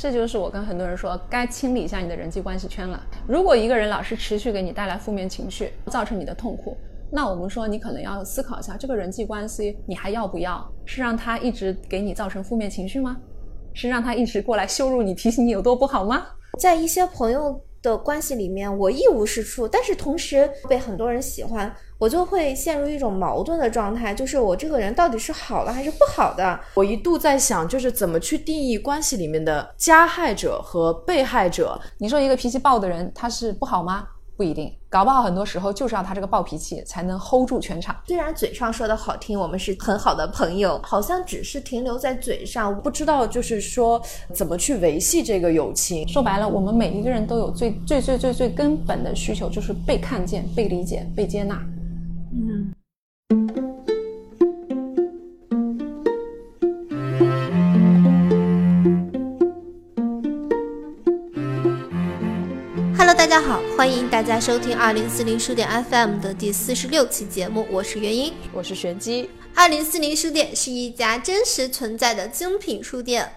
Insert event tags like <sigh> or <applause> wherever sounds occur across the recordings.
这就是我跟很多人说，该清理一下你的人际关系圈了。如果一个人老是持续给你带来负面情绪，造成你的痛苦，那我们说你可能要思考一下，这个人际关系你还要不要？是让他一直给你造成负面情绪吗？是让他一直过来羞辱你、提醒你有多不好吗？在一些朋友的关系里面，我一无是处，但是同时被很多人喜欢。我就会陷入一种矛盾的状态，就是我这个人到底是好的还是不好的？我一度在想，就是怎么去定义关系里面的加害者和被害者。你说一个脾气暴的人，他是不好吗？不一定，搞不好很多时候就是要他这个暴脾气才能 hold 住全场。虽然嘴上说的好听，我们是很好的朋友，好像只是停留在嘴上，不知道就是说怎么去维系这个友情。说白了，我们每一个人都有最最最最最根本的需求，就是被看见、被理解、被接纳。嗯，Hello，大家好，欢迎大家收听二零四零书店 FM 的第四十六期节目，我是元英，我是玄机。二零四零书店是一家真实存在的精品书店，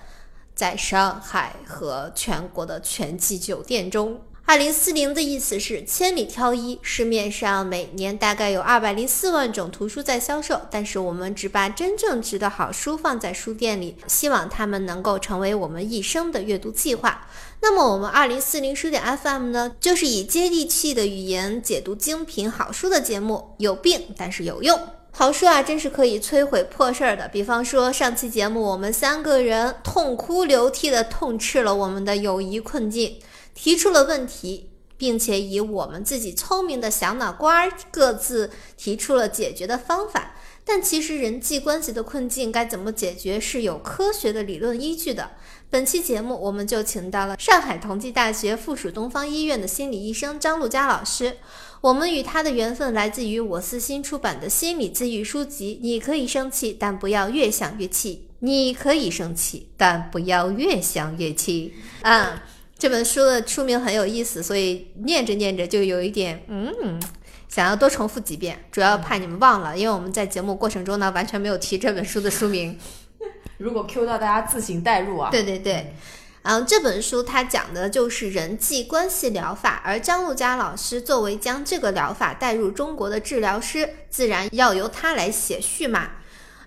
在上海和全国的全季酒店中。二零四零的意思是千里挑一，市面上每年大概有二百零四万种图书在销售，但是我们只把真正值得好书放在书店里，希望它们能够成为我们一生的阅读计划。那么我们二零四零书店 FM 呢，就是以接地气的语言解读精品好书的节目，有病但是有用。好书啊，真是可以摧毁破事儿的。比方说上期节目，我们三个人痛哭流涕的痛斥了我们的友谊困境。提出了问题，并且以我们自己聪明的小脑瓜儿各自提出了解决的方法。但其实人际关系的困境该怎么解决是有科学的理论依据的。本期节目我们就请到了上海同济大学附属东方医院的心理医生张璐佳老师。我们与他的缘分来自于我司新出版的心理自愈书籍。你可以生气，但不要越想越气。你可以生气，但不要越想越气。嗯。这本书的书名很有意思，所以念着念着就有一点嗯，想要多重复几遍，主要怕你们忘了，因为我们在节目过程中呢完全没有提这本书的书名。<laughs> 如果 Q 到大家自行代入啊。对对对，嗯，这本书它讲的就是人际关系疗法，而张璐佳老师作为将这个疗法带入中国的治疗师，自然要由他来写序嘛。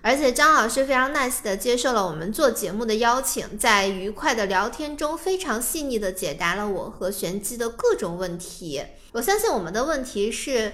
而且张老师非常 nice 的接受了我们做节目的邀请，在愉快的聊天中，非常细腻的解答了我和玄机的各种问题。我相信我们的问题是，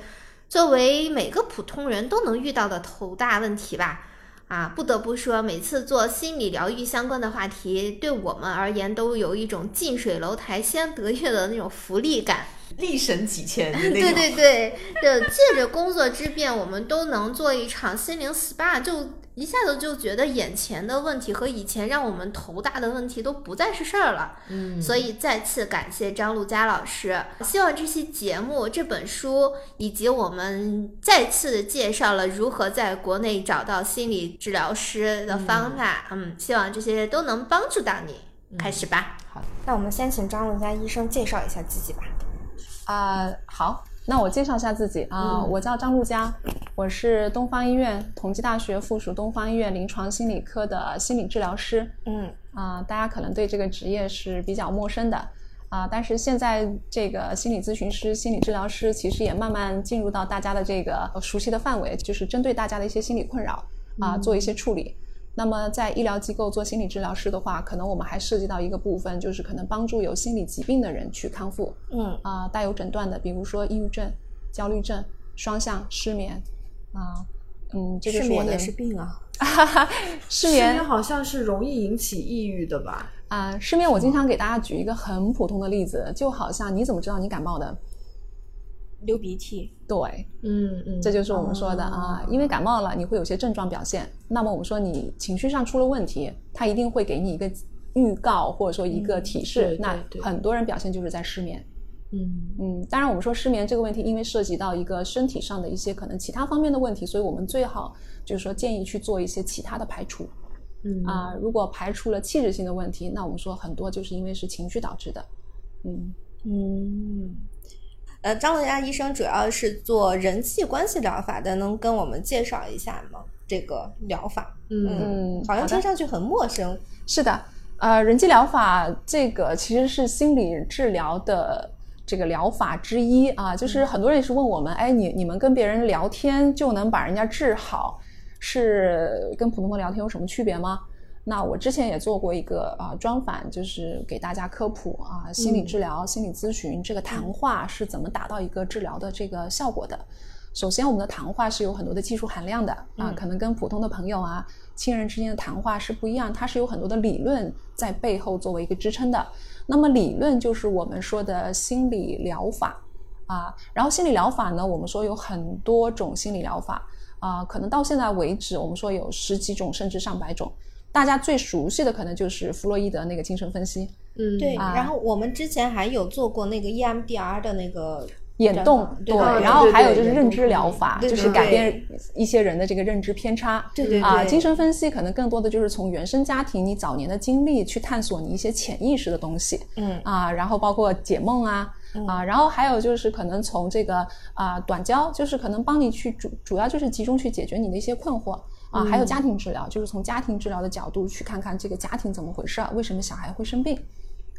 作为每个普通人都能遇到的头大问题吧。啊，不得不说，每次做心理疗愈相关的话题，对我们而言都有一种近水楼台先得月的那种福利感。力省几千，<laughs> 对对对，就借着工作之便，我们都能做一场心灵 SPA，就一下子就觉得眼前的问题和以前让我们头大的问题都不再是事儿了。嗯，所以再次感谢张璐佳老师，希望这期节目、这本书以及我们再次介绍了如何在国内找到心理治疗师的方法，嗯，希望这些都能帮助到你。开始吧。好，那我们先请张璐佳医生介绍一下自己吧。啊，好，那我介绍一下自己。啊，我叫张璐佳，我是东方医院同济大学附属东方医院临床心理科的心理治疗师。嗯，啊，大家可能对这个职业是比较陌生的。啊，但是现在这个心理咨询师、心理治疗师其实也慢慢进入到大家的这个熟悉的范围，就是针对大家的一些心理困扰啊，做一些处理。那么，在医疗机构做心理治疗师的话，可能我们还涉及到一个部分，就是可能帮助有心理疾病的人去康复。嗯啊，带有诊断的，比如说抑郁症、焦虑症、双向失眠啊，嗯，这就是我的。失眠也是病啊。<laughs> 失眠好像是容易引起抑郁的吧？啊，失眠我经常给大家举一个很普通的例子，就好像你怎么知道你感冒的？流鼻涕，对，嗯嗯，这就是我们说的啊，因为感冒了，你会有些症状表现。那么我们说你情绪上出了问题，他一定会给你一个预告，或者说一个提示。那很多人表现就是在失眠，嗯嗯。当然，我们说失眠这个问题，因为涉及到一个身体上的一些可能其他方面的问题，所以我们最好就是说建议去做一些其他的排除。嗯啊，如果排除了器质性的问题，那我们说很多就是因为是情绪导致的。嗯嗯。呃，张文佳医生主要是做人际关系疗法的，能跟我们介绍一下吗？这个疗法，嗯，好像听上去很陌生。是的，呃，人际疗法这个其实是心理治疗的这个疗法之一啊，就是很多人也是问我们，哎，你你们跟别人聊天就能把人家治好，是跟普通的聊天有什么区别吗？那我之前也做过一个啊专访，就是给大家科普啊，心理治疗、心理咨询这个谈话是怎么达到一个治疗的这个效果的。首先，我们的谈话是有很多的技术含量的啊，可能跟普通的朋友啊、亲人之间的谈话是不一样，它是有很多的理论在背后作为一个支撑的。那么，理论就是我们说的心理疗法啊。然后，心理疗法呢，我们说有很多种心理疗法啊，可能到现在为止，我们说有十几种甚至上百种。大家最熟悉的可能就是弗洛伊德那个精神分析，嗯，对。然后我们之前还有做过那个 EMDR 的那个。眼动对，然后还有就是认知疗法，就是改变一些人的这个认知偏差。对对啊，精神分析可能更多的就是从原生家庭、你早年的经历去探索你一些潜意识的东西。嗯啊，然后包括解梦啊啊，然后还有就是可能从这个啊短焦，就是可能帮你去主主要就是集中去解决你的一些困惑啊，还有家庭治疗，就是从家庭治疗的角度去看看这个家庭怎么回事，为什么小孩会生病。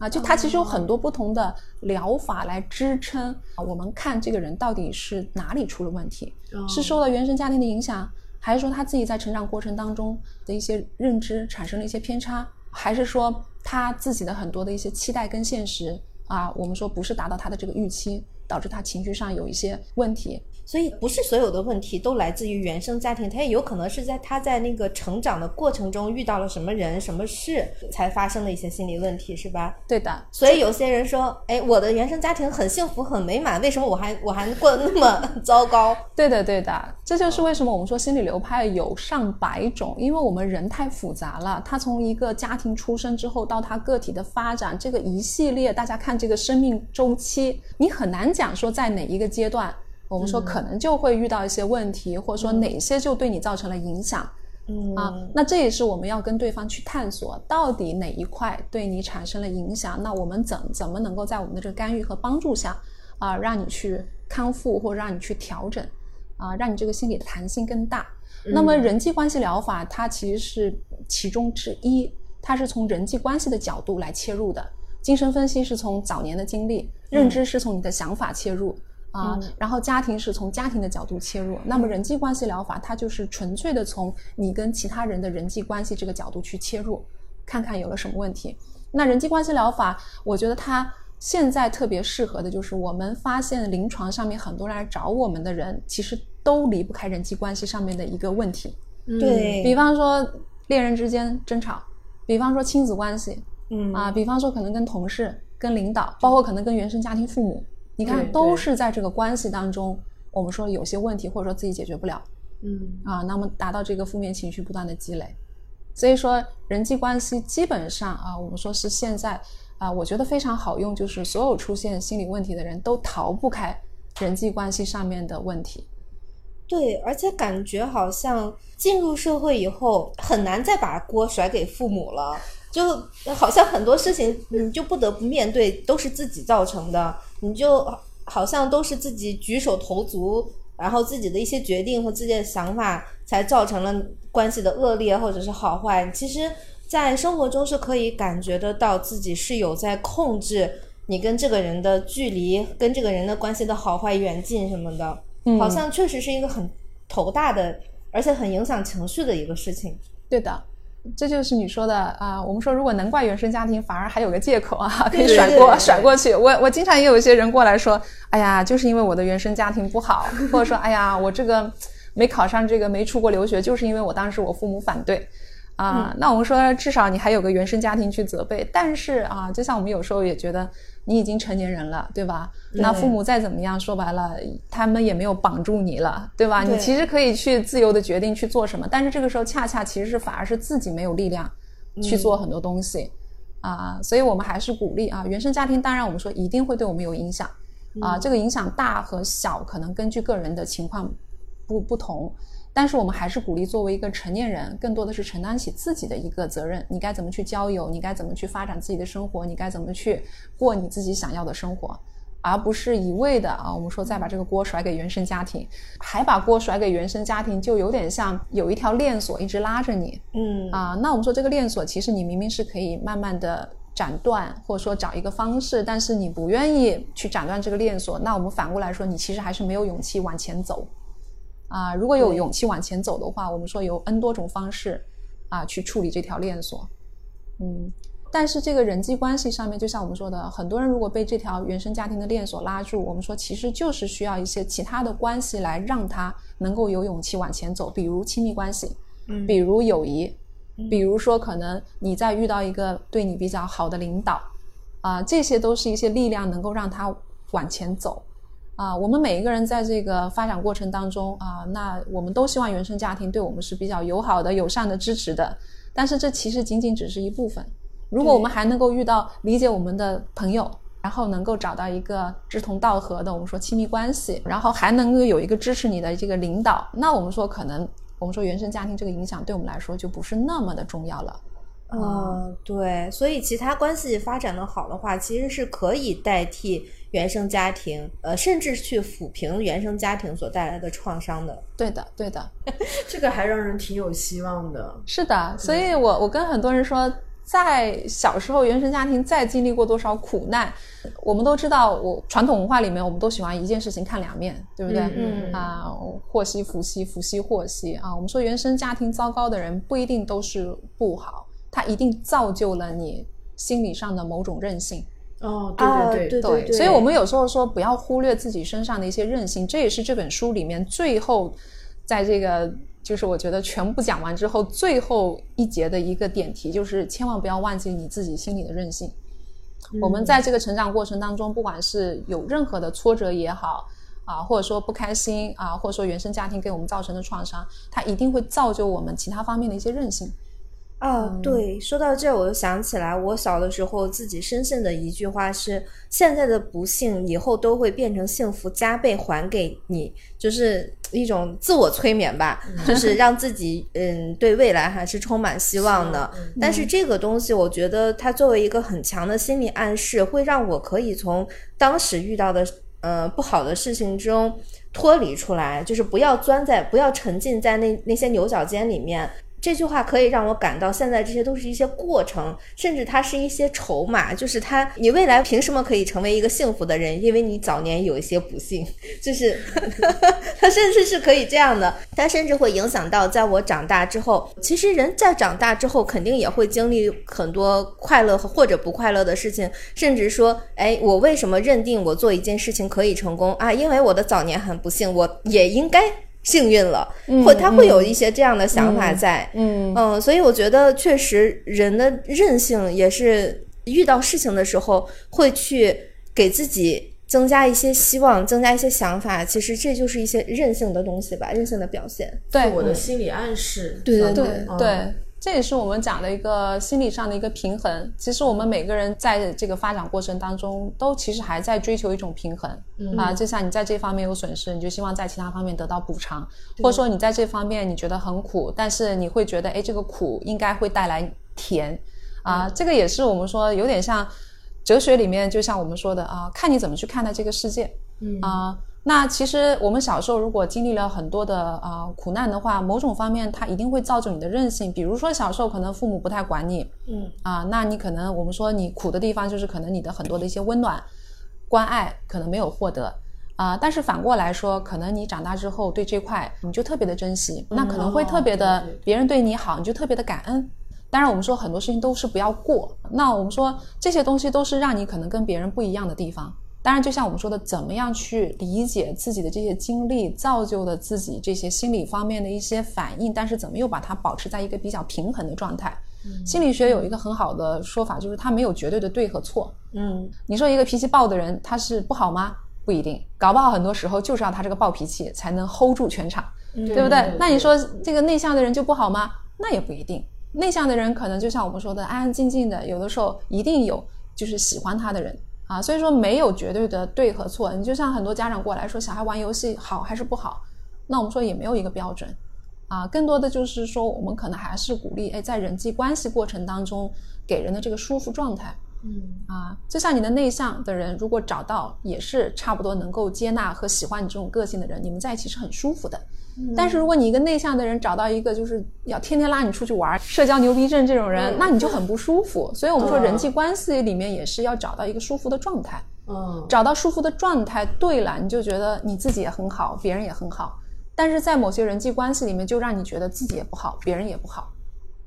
啊，就它其实有很多不同的疗法来支撑啊。我们看这个人到底是哪里出了问题，是受到原生家庭的影响，还是说他自己在成长过程当中的一些认知产生了一些偏差，还是说他自己的很多的一些期待跟现实啊，我们说不是达到他的这个预期，导致他情绪上有一些问题。所以不是所有的问题都来自于原生家庭，他也有可能是在他在那个成长的过程中遇到了什么人、什么事才发生的一些心理问题，是吧？对的。所以有些人说，哎，我的原生家庭很幸福、很美满，为什么我还我还过得那么 <laughs> 糟糕？对的，对的。这就是为什么我们说心理流派有上百种，因为我们人太复杂了。他从一个家庭出生之后到他个体的发展，这个一系列，大家看这个生命周期，你很难讲说在哪一个阶段。我们说可能就会遇到一些问题，或者说哪些就对你造成了影响，嗯啊，那这也是我们要跟对方去探索，到底哪一块对你产生了影响，那我们怎怎么能够在我们的这个干预和帮助下，啊，让你去康复或者让你去调整，啊，让你这个心理的弹性更大。那么人际关系疗法它其实是其中之一，它是从人际关系的角度来切入的，精神分析是从早年的经历，认知是从你的想法切入。啊，然后家庭是从家庭的角度切入，那么人际关系疗法它就是纯粹的从你跟其他人的人际关系这个角度去切入，看看有了什么问题。那人际关系疗法，我觉得它现在特别适合的就是我们发现临床上面很多人来找我们的人，其实都离不开人际关系上面的一个问题。对比方说恋人之间争吵，比方说亲子关系，嗯啊，比方说可能跟同事、跟领导，包括可能跟原生家庭父母。你看，都是在这个关系当中，我们说有些问题，或者说自己解决不了，嗯啊，那么达到这个负面情绪不断的积累，所以说人际关系基本上啊，我们说是现在啊，我觉得非常好用，就是所有出现心理问题的人都逃不开人际关系上面的问题。对，而且感觉好像进入社会以后，很难再把锅甩给父母了。就好像很多事情你就不得不面对，都是自己造成的，你就好像都是自己举手投足，然后自己的一些决定和自己的想法，才造成了关系的恶劣或者是好坏。其实，在生活中是可以感觉得到自己是有在控制你跟这个人的距离，跟这个人的关系的好坏远近什么的，好像确实是一个很头大的，而且很影响情绪的一个事情。对的。这就是你说的啊，我们说如果能怪原生家庭，反而还有个借口啊，可以甩锅甩过去。我我经常也有一些人过来说，哎呀，就是因为我的原生家庭不好，或者说，哎呀，我这个没考上这个，没出国留学，就是因为我当时我父母反对。啊，那我们说至少你还有个原生家庭去责备，但是啊，就像我们有时候也觉得你已经成年人了，对吧？那父母再怎么样，说白了，他们也没有绑住你了，对吧？你其实可以去自由的决定去做什么，但是这个时候恰恰其实是反而是自己没有力量去做很多东西啊，所以我们还是鼓励啊，原生家庭当然我们说一定会对我们有影响啊，这个影响大和小可能根据个人的情况不不同。但是我们还是鼓励作为一个成年人，更多的是承担起自己的一个责任。你该怎么去交友？你该怎么去发展自己的生活？你该怎么去过你自己想要的生活？而不是一味的啊，我们说再把这个锅甩给原生家庭，还把锅甩给原生家庭，就有点像有一条链锁一直拉着你。嗯啊，那我们说这个链锁其实你明明是可以慢慢的斩断，或者说找一个方式，但是你不愿意去斩断这个链锁，那我们反过来说，你其实还是没有勇气往前走。啊，如果有勇气往前走的话，我们说有 N 多种方式啊去处理这条链锁。嗯。但是这个人际关系上面，就像我们说的，很多人如果被这条原生家庭的链锁拉住，我们说其实就是需要一些其他的关系来让他能够有勇气往前走，比如亲密关系，嗯，比如友谊，比如说可能你在遇到一个对你比较好的领导，啊，这些都是一些力量能够让他往前走。啊，我们每一个人在这个发展过程当中啊，那我们都希望原生家庭对我们是比较友好的、友善的、支持的，但是这其实仅仅只是一部分。如果我们还能够遇到理解我们的朋友，然后能够找到一个志同道合的，我们说亲密关系，然后还能够有一个支持你的这个领导，那我们说可能我们说原生家庭这个影响对我们来说就不是那么的重要了。嗯，对，所以其他关系发展的好的话，其实是可以代替原生家庭，呃，甚至去抚平原生家庭所带来的创伤的。对的，对的，<laughs> 这个还让人挺有希望的。是的，所以我我跟很多人说。在小时候，原生家庭再经历过多少苦难，我们都知道。我传统文化里面，我们都喜欢一件事情看两面，对不对？嗯啊，祸兮福兮，福兮祸兮啊。我们说原生家庭糟糕的人不一定都是不好，他一定造就了你心理上的某种韧性。哦，对对对对，所以我们有时候说不要忽略自己身上的一些韧性，这也是这本书里面最后在这个。就是我觉得全部讲完之后，最后一节的一个点题就是千万不要忘记你自己心里的韧性。我们在这个成长过程当中，不管是有任何的挫折也好啊，或者说不开心啊，或者说原生家庭给我们造成的创伤，它一定会造就我们其他方面的一些韧性。哦，对，说到这，我就想起来，我小的时候自己深信的一句话是：现在的不幸，以后都会变成幸福，加倍还给你，就是一种自我催眠吧，<laughs> 就是让自己嗯对未来还是充满希望的。但是这个东西，我觉得它作为一个很强的心理暗示，会让我可以从当时遇到的呃不好的事情中脱离出来，就是不要钻在，不要沉浸在那那些牛角尖里面。这句话可以让我感到，现在这些都是一些过程，甚至它是一些筹码，就是它，你未来凭什么可以成为一个幸福的人？因为你早年有一些不幸，就是 <laughs> 它甚至是可以这样的，它甚至会影响到在我长大之后。其实人在长大之后，肯定也会经历很多快乐或者不快乐的事情，甚至说，哎，我为什么认定我做一件事情可以成功啊？因为我的早年很不幸，我也应该。幸运了，或他会有一些这样的想法在，嗯嗯，所以我觉得确实人的韧性也是遇到事情的时候会去给自己增加一些希望，增加一些想法。其实这就是一些韧性的东西吧，韧性的表现。对我的心理暗示，对对对对。这也是我们讲的一个心理上的一个平衡。其实我们每个人在这个发展过程当中，都其实还在追求一种平衡啊。就像你在这方面有损失，你就希望在其他方面得到补偿，或者说你在这方面你觉得很苦，但是你会觉得，哎，这个苦应该会带来甜啊。这个也是我们说有点像哲学里面，就像我们说的啊，看你怎么去看待这个世界啊。那其实我们小时候如果经历了很多的啊苦难的话，某种方面它一定会造就你的韧性。比如说小时候可能父母不太管你，嗯啊，那你可能我们说你苦的地方就是可能你的很多的一些温暖、关爱可能没有获得啊。但是反过来说，可能你长大之后对这块你就特别的珍惜，那可能会特别的别人对你好，你就特别的感恩。当然我们说很多事情都是不要过，那我们说这些东西都是让你可能跟别人不一样的地方。当然，就像我们说的，怎么样去理解自己的这些经历，造就了自己这些心理方面的一些反应，但是怎么又把它保持在一个比较平衡的状态？心理学有一个很好的说法，就是它没有绝对的对和错。嗯，你说一个脾气暴的人，他是不好吗？不一定，搞不好很多时候就是要他这个暴脾气才能 hold 住全场，对不对？那你说这个内向的人就不好吗？那也不一定，内向的人可能就像我们说的，安安静静的，有的时候一定有就是喜欢他的人。啊，所以说没有绝对的对和错。你就像很多家长过来说，小孩玩游戏好还是不好，那我们说也没有一个标准。啊，更多的就是说，我们可能还是鼓励，哎，在人际关系过程当中给人的这个舒服状态。嗯啊，就像你的内向的人，如果找到也是差不多能够接纳和喜欢你这种个性的人，你们在一起是很舒服的。但是如果你一个内向的人找到一个就是要天天拉你出去玩、社交牛逼症这种人，那你就很不舒服。所以我们说人际关系里面也是要找到一个舒服的状态。嗯，找到舒服的状态，对了，你就觉得你自己也很好，别人也很好。但是在某些人际关系里面，就让你觉得自己也不好，别人也不好。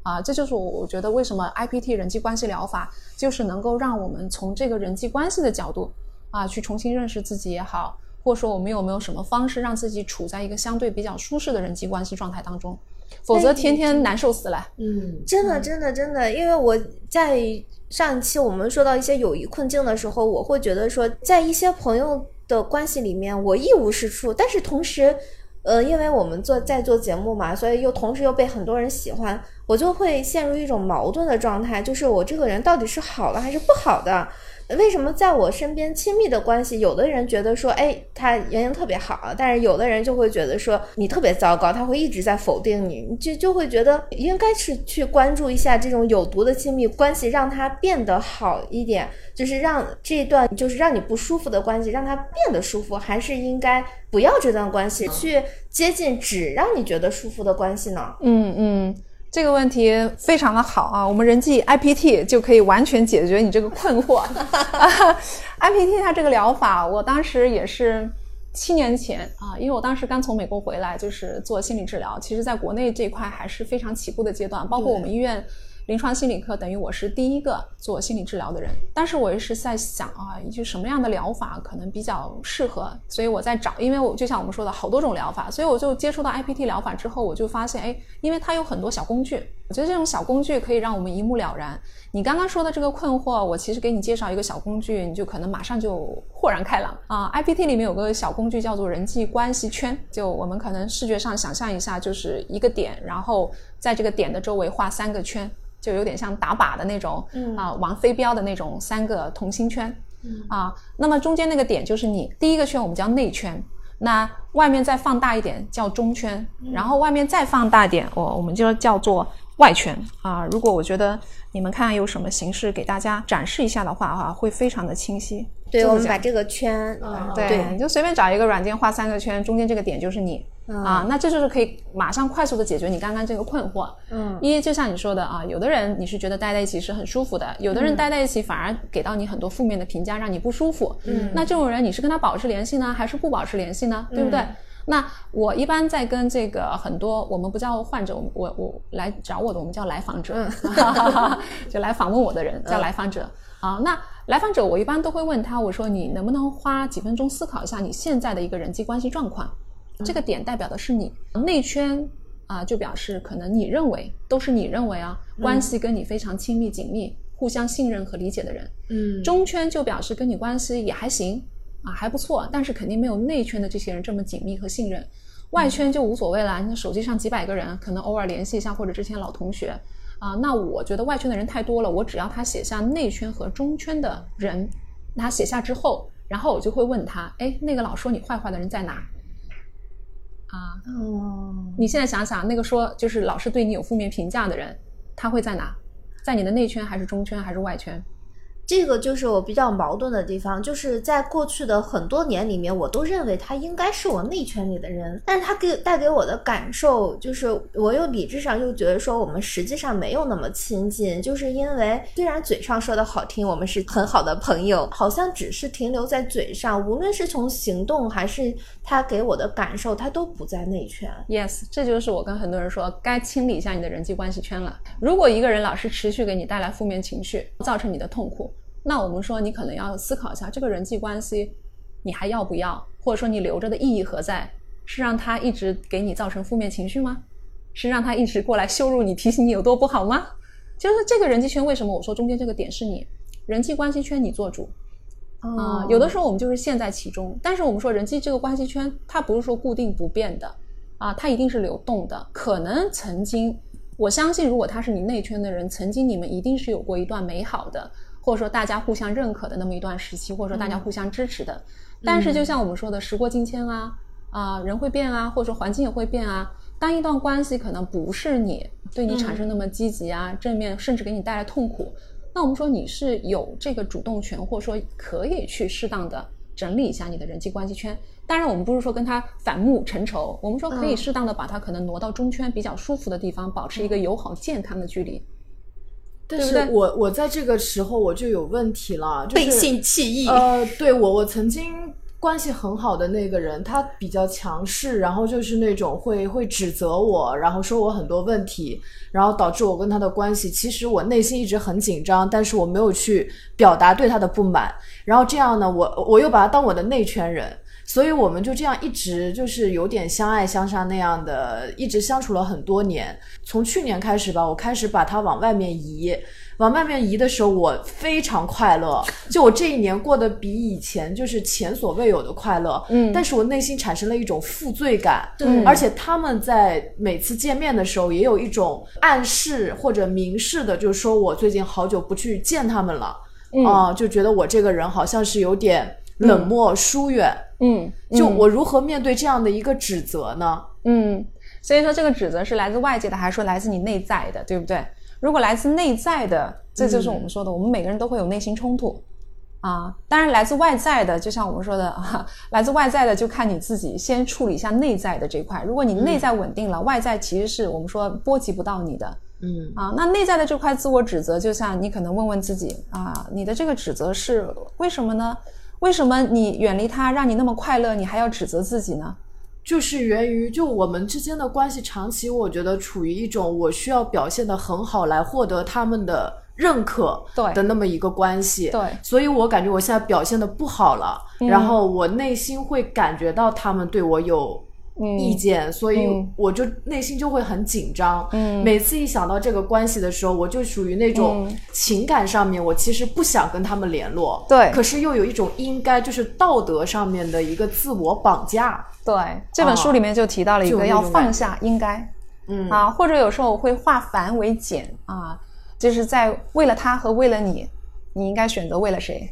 啊，这就是我我觉得为什么 IPT 人际关系疗法就是能够让我们从这个人际关系的角度啊，去重新认识自己也好。或者说我们有没有什么方式让自己处在一个相对比较舒适的人际关系状态当中？否则天天难受死了。嗯，真的，真的，真的，因为我在上一期我们说到一些友谊困境的时候，我会觉得说，在一些朋友的关系里面，我一无是处，但是同时，呃，因为我们做在做节目嘛，所以又同时又被很多人喜欢，我就会陷入一种矛盾的状态，就是我这个人到底是好了还是不好的？为什么在我身边亲密的关系，有的人觉得说，哎，他原因特别好，但是有的人就会觉得说你特别糟糕，他会一直在否定你，你就就会觉得应该是去关注一下这种有毒的亲密关系，让它变得好一点，就是让这段就是让你不舒服的关系让它变得舒服，还是应该不要这段关系，去接近只让你觉得舒服的关系呢？嗯嗯。这个问题非常的好啊，我们人际 IPT 就可以完全解决你这个困惑。<laughs> IPT 它这个疗法，我当时也是七年前啊，因为我当时刚从美国回来，就是做心理治疗，其实在国内这块还是非常起步的阶段，包括我们医院。临床心理科等于我是第一个做心理治疗的人，但是我也是在想啊，就什么样的疗法可能比较适合，所以我在找，因为我就像我们说的好多种疗法，所以我就接触到 IPT 疗法之后，我就发现，哎，因为它有很多小工具，我觉得这种小工具可以让我们一目了然。你刚刚说的这个困惑，我其实给你介绍一个小工具，你就可能马上就豁然开朗啊。IPT 里面有个小工具叫做人际关系圈，就我们可能视觉上想象一下，就是一个点，然后在这个点的周围画三个圈。就有点像打靶的那种，啊，玩飞镖的那种三个同心圈，啊，那么中间那个点就是你第一个圈，我们叫内圈，那外面再放大一点叫中圈，然后外面再放大点，我我们就叫做外圈，啊，如果我觉得你们看有什么形式给大家展示一下的话，哈，会非常的清晰。对，我们把这个圈，对，你就随便找一个软件画三个圈，中间这个点就是你。啊，那这就是可以马上快速的解决你刚刚这个困惑。嗯，一就像你说的啊，有的人你是觉得待在一起是很舒服的，有的人待在一起反而给到你很多负面的评价，让你不舒服。嗯，那这种人你是跟他保持联系呢，还是不保持联系呢？对不对？那我一般在跟这个很多我们不叫患者，我我来找我的我们叫来访者，<laughs> <laughs> 就来访问我的人叫来访者啊。那来访者我一般都会问他，我说你能不能花几分钟思考一下你现在的一个人际关系状况？这个点代表的是你内圈啊，就表示可能你认为都是你认为啊，关系跟你非常亲密紧密、互相信任和理解的人。嗯，中圈就表示跟你关系也还行啊，还不错，但是肯定没有内圈的这些人这么紧密和信任。外圈就无所谓了，你手机上几百个人，可能偶尔联系一下或者之前老同学啊。那我觉得外圈的人太多了，我只要他写下内圈和中圈的人，他写下之后，然后我就会问他，哎，那个老说你坏话的人在哪？啊，哦，你现在想想，那个说就是老是对你有负面评价的人，他会在哪？在你的内圈还是中圈还是外圈？这个就是我比较矛盾的地方，就是在过去的很多年里面，我都认为他应该是我内圈里的人，但是他给带给我的感受就是，我又理智上又觉得说我们实际上没有那么亲近，就是因为虽然嘴上说的好听，我们是很好的朋友，好像只是停留在嘴上，无论是从行动还是他给我的感受，他都不在内圈。Yes，这就是我跟很多人说，该清理一下你的人际关系圈了。如果一个人老是持续给你带来负面情绪，造成你的痛苦。那我们说，你可能要思考一下，这个人际关系，你还要不要？或者说，你留着的意义何在？是让他一直给你造成负面情绪吗？是让他一直过来羞辱你、提醒你有多不好吗？就是这个人际圈，为什么我说中间这个点是你人际关系圈你做主啊？有的时候我们就是陷在其中，但是我们说人际这个关系圈，它不是说固定不变的啊，它一定是流动的。可能曾经，我相信，如果他是你内圈的人，曾经你们一定是有过一段美好的。或者说大家互相认可的那么一段时期，或者说大家互相支持的，但是就像我们说的，时过境迁啊，啊人会变啊，或者说环境也会变啊。当一段关系可能不是你对你产生那么积极啊、正面，甚至给你带来痛苦，那我们说你是有这个主动权，或者说可以去适当的整理一下你的人际关系圈。当然，我们不是说跟他反目成仇，我们说可以适当的把他可能挪到中圈比较舒服的地方，保持一个友好健康的距离。但是我我在这个时候我就有问题了，就是背信弃义。呃，对我我曾经关系很好的那个人，他比较强势，然后就是那种会会指责我，然后说我很多问题，然后导致我跟他的关系，其实我内心一直很紧张，但是我没有去表达对他的不满，然后这样呢，我我又把他当我的内圈人。所以我们就这样一直就是有点相爱相杀那样的，一直相处了很多年。从去年开始吧，我开始把他往外面移，往外面移的时候，我非常快乐。就我这一年过得比以前就是前所未有的快乐。嗯，但是我内心产生了一种负罪感。对，而且他们在每次见面的时候，也有一种暗示或者明示的，就是说我最近好久不去见他们了。啊，就觉得我这个人好像是有点冷漠疏远。嗯，就我如何面对这样的一个指责呢？嗯，所以说这个指责是来自外界的，还是说来自你内在的，对不对？如果来自内在的，这就是我们说的，我们每个人都会有内心冲突啊。当然，来自外在的，就像我们说的，<laughs> 来自外在的就看你自己先处理一下内在的这块。如果你内在稳定了，外在其实是我们说波及不到你的。嗯啊，那内在的这块自我指责，就像你可能问问自己啊，你的这个指责是为什么呢？为什么你远离他，让你那么快乐，你还要指责自己呢？就是源于就我们之间的关系长期，我觉得处于一种我需要表现的很好来获得他们的认可的那么一个关系。对，所以我感觉我现在表现的不好了，然后我内心会感觉到他们对我有。意见，所以我就内心就会很紧张。嗯，每次一想到这个关系的时候，我就属于那种情感上面，我其实不想跟他们联络。对，可是又有一种应该，就是道德上面的一个自我绑架。对，这本书里面就提到了一个要放下应该。嗯啊，或者有时候我会化繁为简啊，就是在为了他和为了你，你应该选择为了谁？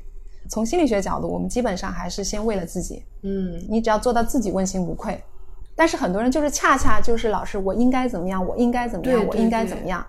从心理学角度，我们基本上还是先为了自己。嗯，你只要做到自己问心无愧。但是很多人就是恰恰就是老师，我应该怎么样？我应该怎么样？我应该怎么样？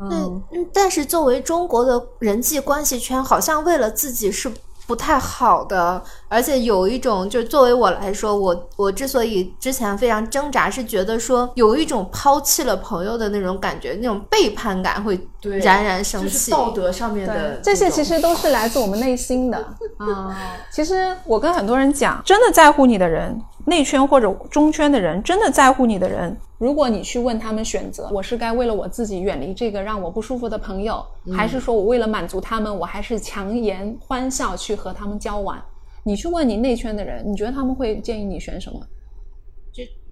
嗯，但是作为中国的人际关系圈，好像为了自己是。不太好的，而且有一种，就是作为我来说，我我之所以之前非常挣扎，是觉得说有一种抛弃了朋友的那种感觉，那种背叛感会冉冉升起。道德上面的这些其实都是来自我们内心的啊。其实我跟很多人讲，真的在乎你的人，内圈或者中圈的人，真的在乎你的人。如果你去问他们选择，我是该为了我自己远离这个让我不舒服的朋友，还是说我为了满足他们，我还是强颜欢笑去和他们交往？你去问你内圈的人，你觉得他们会建议你选什么？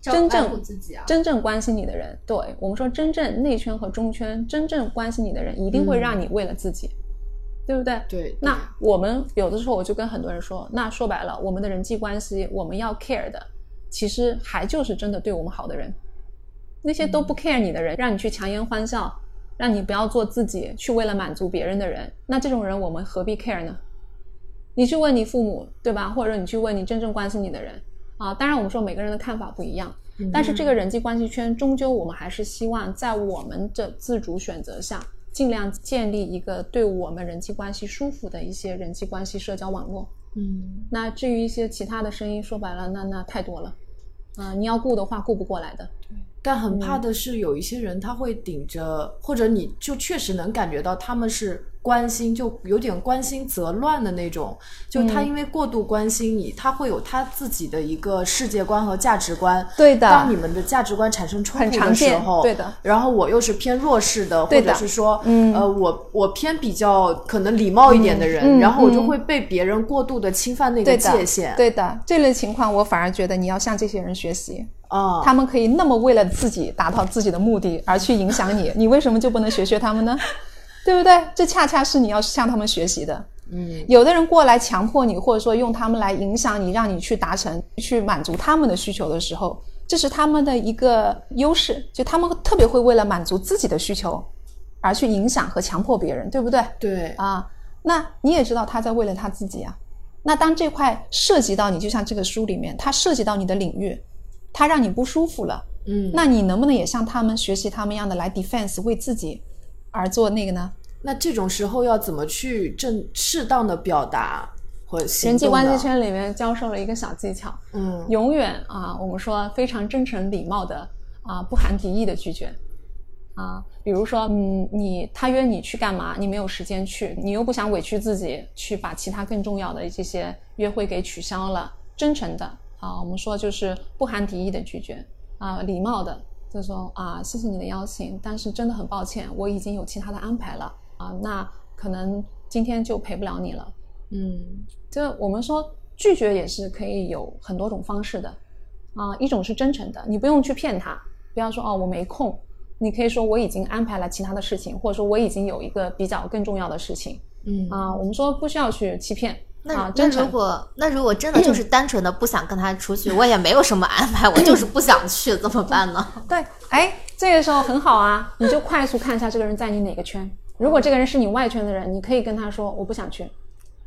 就真正真正关心你的人，对我们说，真正内圈和中圈真正关心你的人，一定会让你为了自己，对不对？对。那我们有的时候我就跟很多人说，那说白了，我们的人际关系，我们要 care 的，其实还就是真的对我们好的人。那些都不 care 你的人，让你去强颜欢笑，让你不要做自己，去为了满足别人的人，那这种人我们何必 care 呢？你去问你父母，对吧？或者你去问你真正关心你的人啊。当然，我们说每个人的看法不一样，但是这个人际关系圈，终究我们还是希望在我们的自主选择下，尽量建立一个对我们人际关系舒服的一些人际关系社交网络。嗯，那至于一些其他的声音，说白了，那那太多了，啊，你要顾的话，顾不过来的。对。但很怕的是，有一些人他会顶着，或者你就确实能感觉到他们是。关心就有点关心则乱的那种，就他因为过度关心你，他会有他自己的一个世界观和价值观。对的。当你们的价值观产生冲突的时候，对的。然后我又是偏弱势的，或者是说，嗯呃，我我偏比较可能礼貌一点的人，然后我就会被别人过度的侵犯那个界限。对的。这类情况，我反而觉得你要向这些人学习啊，他们可以那么为了自己达到自己的目的而去影响你，你为什么就不能学学他们呢？对不对？这恰恰是你要向他们学习的。嗯，有的人过来强迫你，或者说用他们来影响你，让你去达成、去满足他们的需求的时候，这是他们的一个优势。就他们特别会为了满足自己的需求，而去影响和强迫别人，对不对？对啊，那你也知道他在为了他自己啊。那当这块涉及到你，就像这个书里面，它涉及到你的领域，它让你不舒服了，嗯，那你能不能也像他们学习他们一样的来 defense 为自己？而做那个呢？那这种时候要怎么去正适当的表达和人际关系圈里面教授了一个小技巧，嗯，永远啊，我们说非常真诚礼貌的啊，不含敌意的拒绝。啊，比如说，嗯，你他约你去干嘛，你没有时间去，你又不想委屈自己去把其他更重要的这些约会给取消了，真诚的啊，我们说就是不含敌意的拒绝啊，礼貌的就说啊，谢谢你的邀请，但是真的很抱歉，我已经有其他的安排了啊，那可能今天就陪不了你了。嗯，就我们说拒绝也是可以有很多种方式的啊，一种是真诚的，你不用去骗他，不要说哦我没空。你可以说我已经安排了其他的事情，或者说我已经有一个比较更重要的事情。嗯啊，我们说不需要去欺骗。那那如果那如果真的 <clears throat> 就是单纯的不想跟他出去，我也没有什么安排，我就 <clears throat> 是不想去，怎么办呢？<laughs> 对，哎，这个时候很好啊，你就快速看一下这个人在你哪个圈。如果这个人是你外圈的人，你可以跟他说我不想去。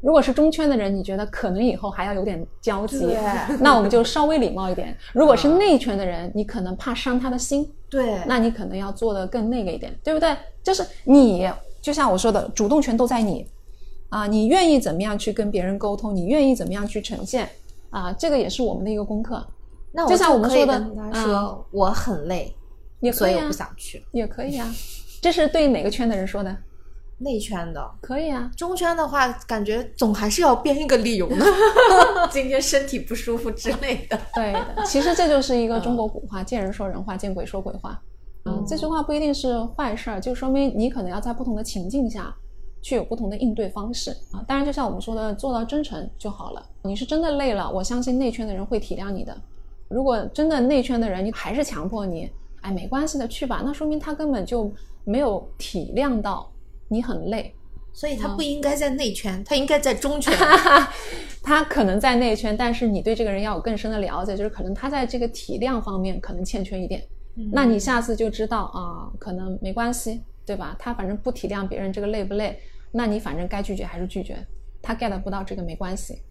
如果是中圈的人，你觉得可能以后还要有点交集，那我们就稍微礼貌一点。如果是内圈的人，你可能怕伤他的心，对，那你可能要做的更那个一点，对不对？就是你就像我说的，主动权都在你啊，你愿意怎么样去跟别人沟通，你愿意怎么样去呈现啊，这个也是我们的一个功课。那就像我们说的，说我很累，也可以啊，不想去，也可以啊。这是对哪个圈的人说的？内圈的可以啊，中圈的话，感觉总还是要编一个理由呢。<laughs> 今天身体不舒服之类的。对的，其实这就是一个中国古话：见人说人话，见鬼说鬼话。嗯，这句话不一定是坏事儿，就说明你可能要在不同的情境下去有不同的应对方式啊。当然，就像我们说的，做到真诚就好了。你是真的累了，我相信内圈的人会体谅你的。如果真的内圈的人你还是强迫你，哎，没关系的，去吧，那说明他根本就没有体谅到。你很累，所以他不应该在内圈，他应该在中圈。<laughs> 他可能在内圈，但是你对这个人要有更深的了解，就是可能他在这个体谅方面可能欠缺一点。那你下次就知道啊，可能没关系，对吧？他反正不体谅别人这个累不累，那你反正该拒绝还是拒绝。他 get 不到这个没关系，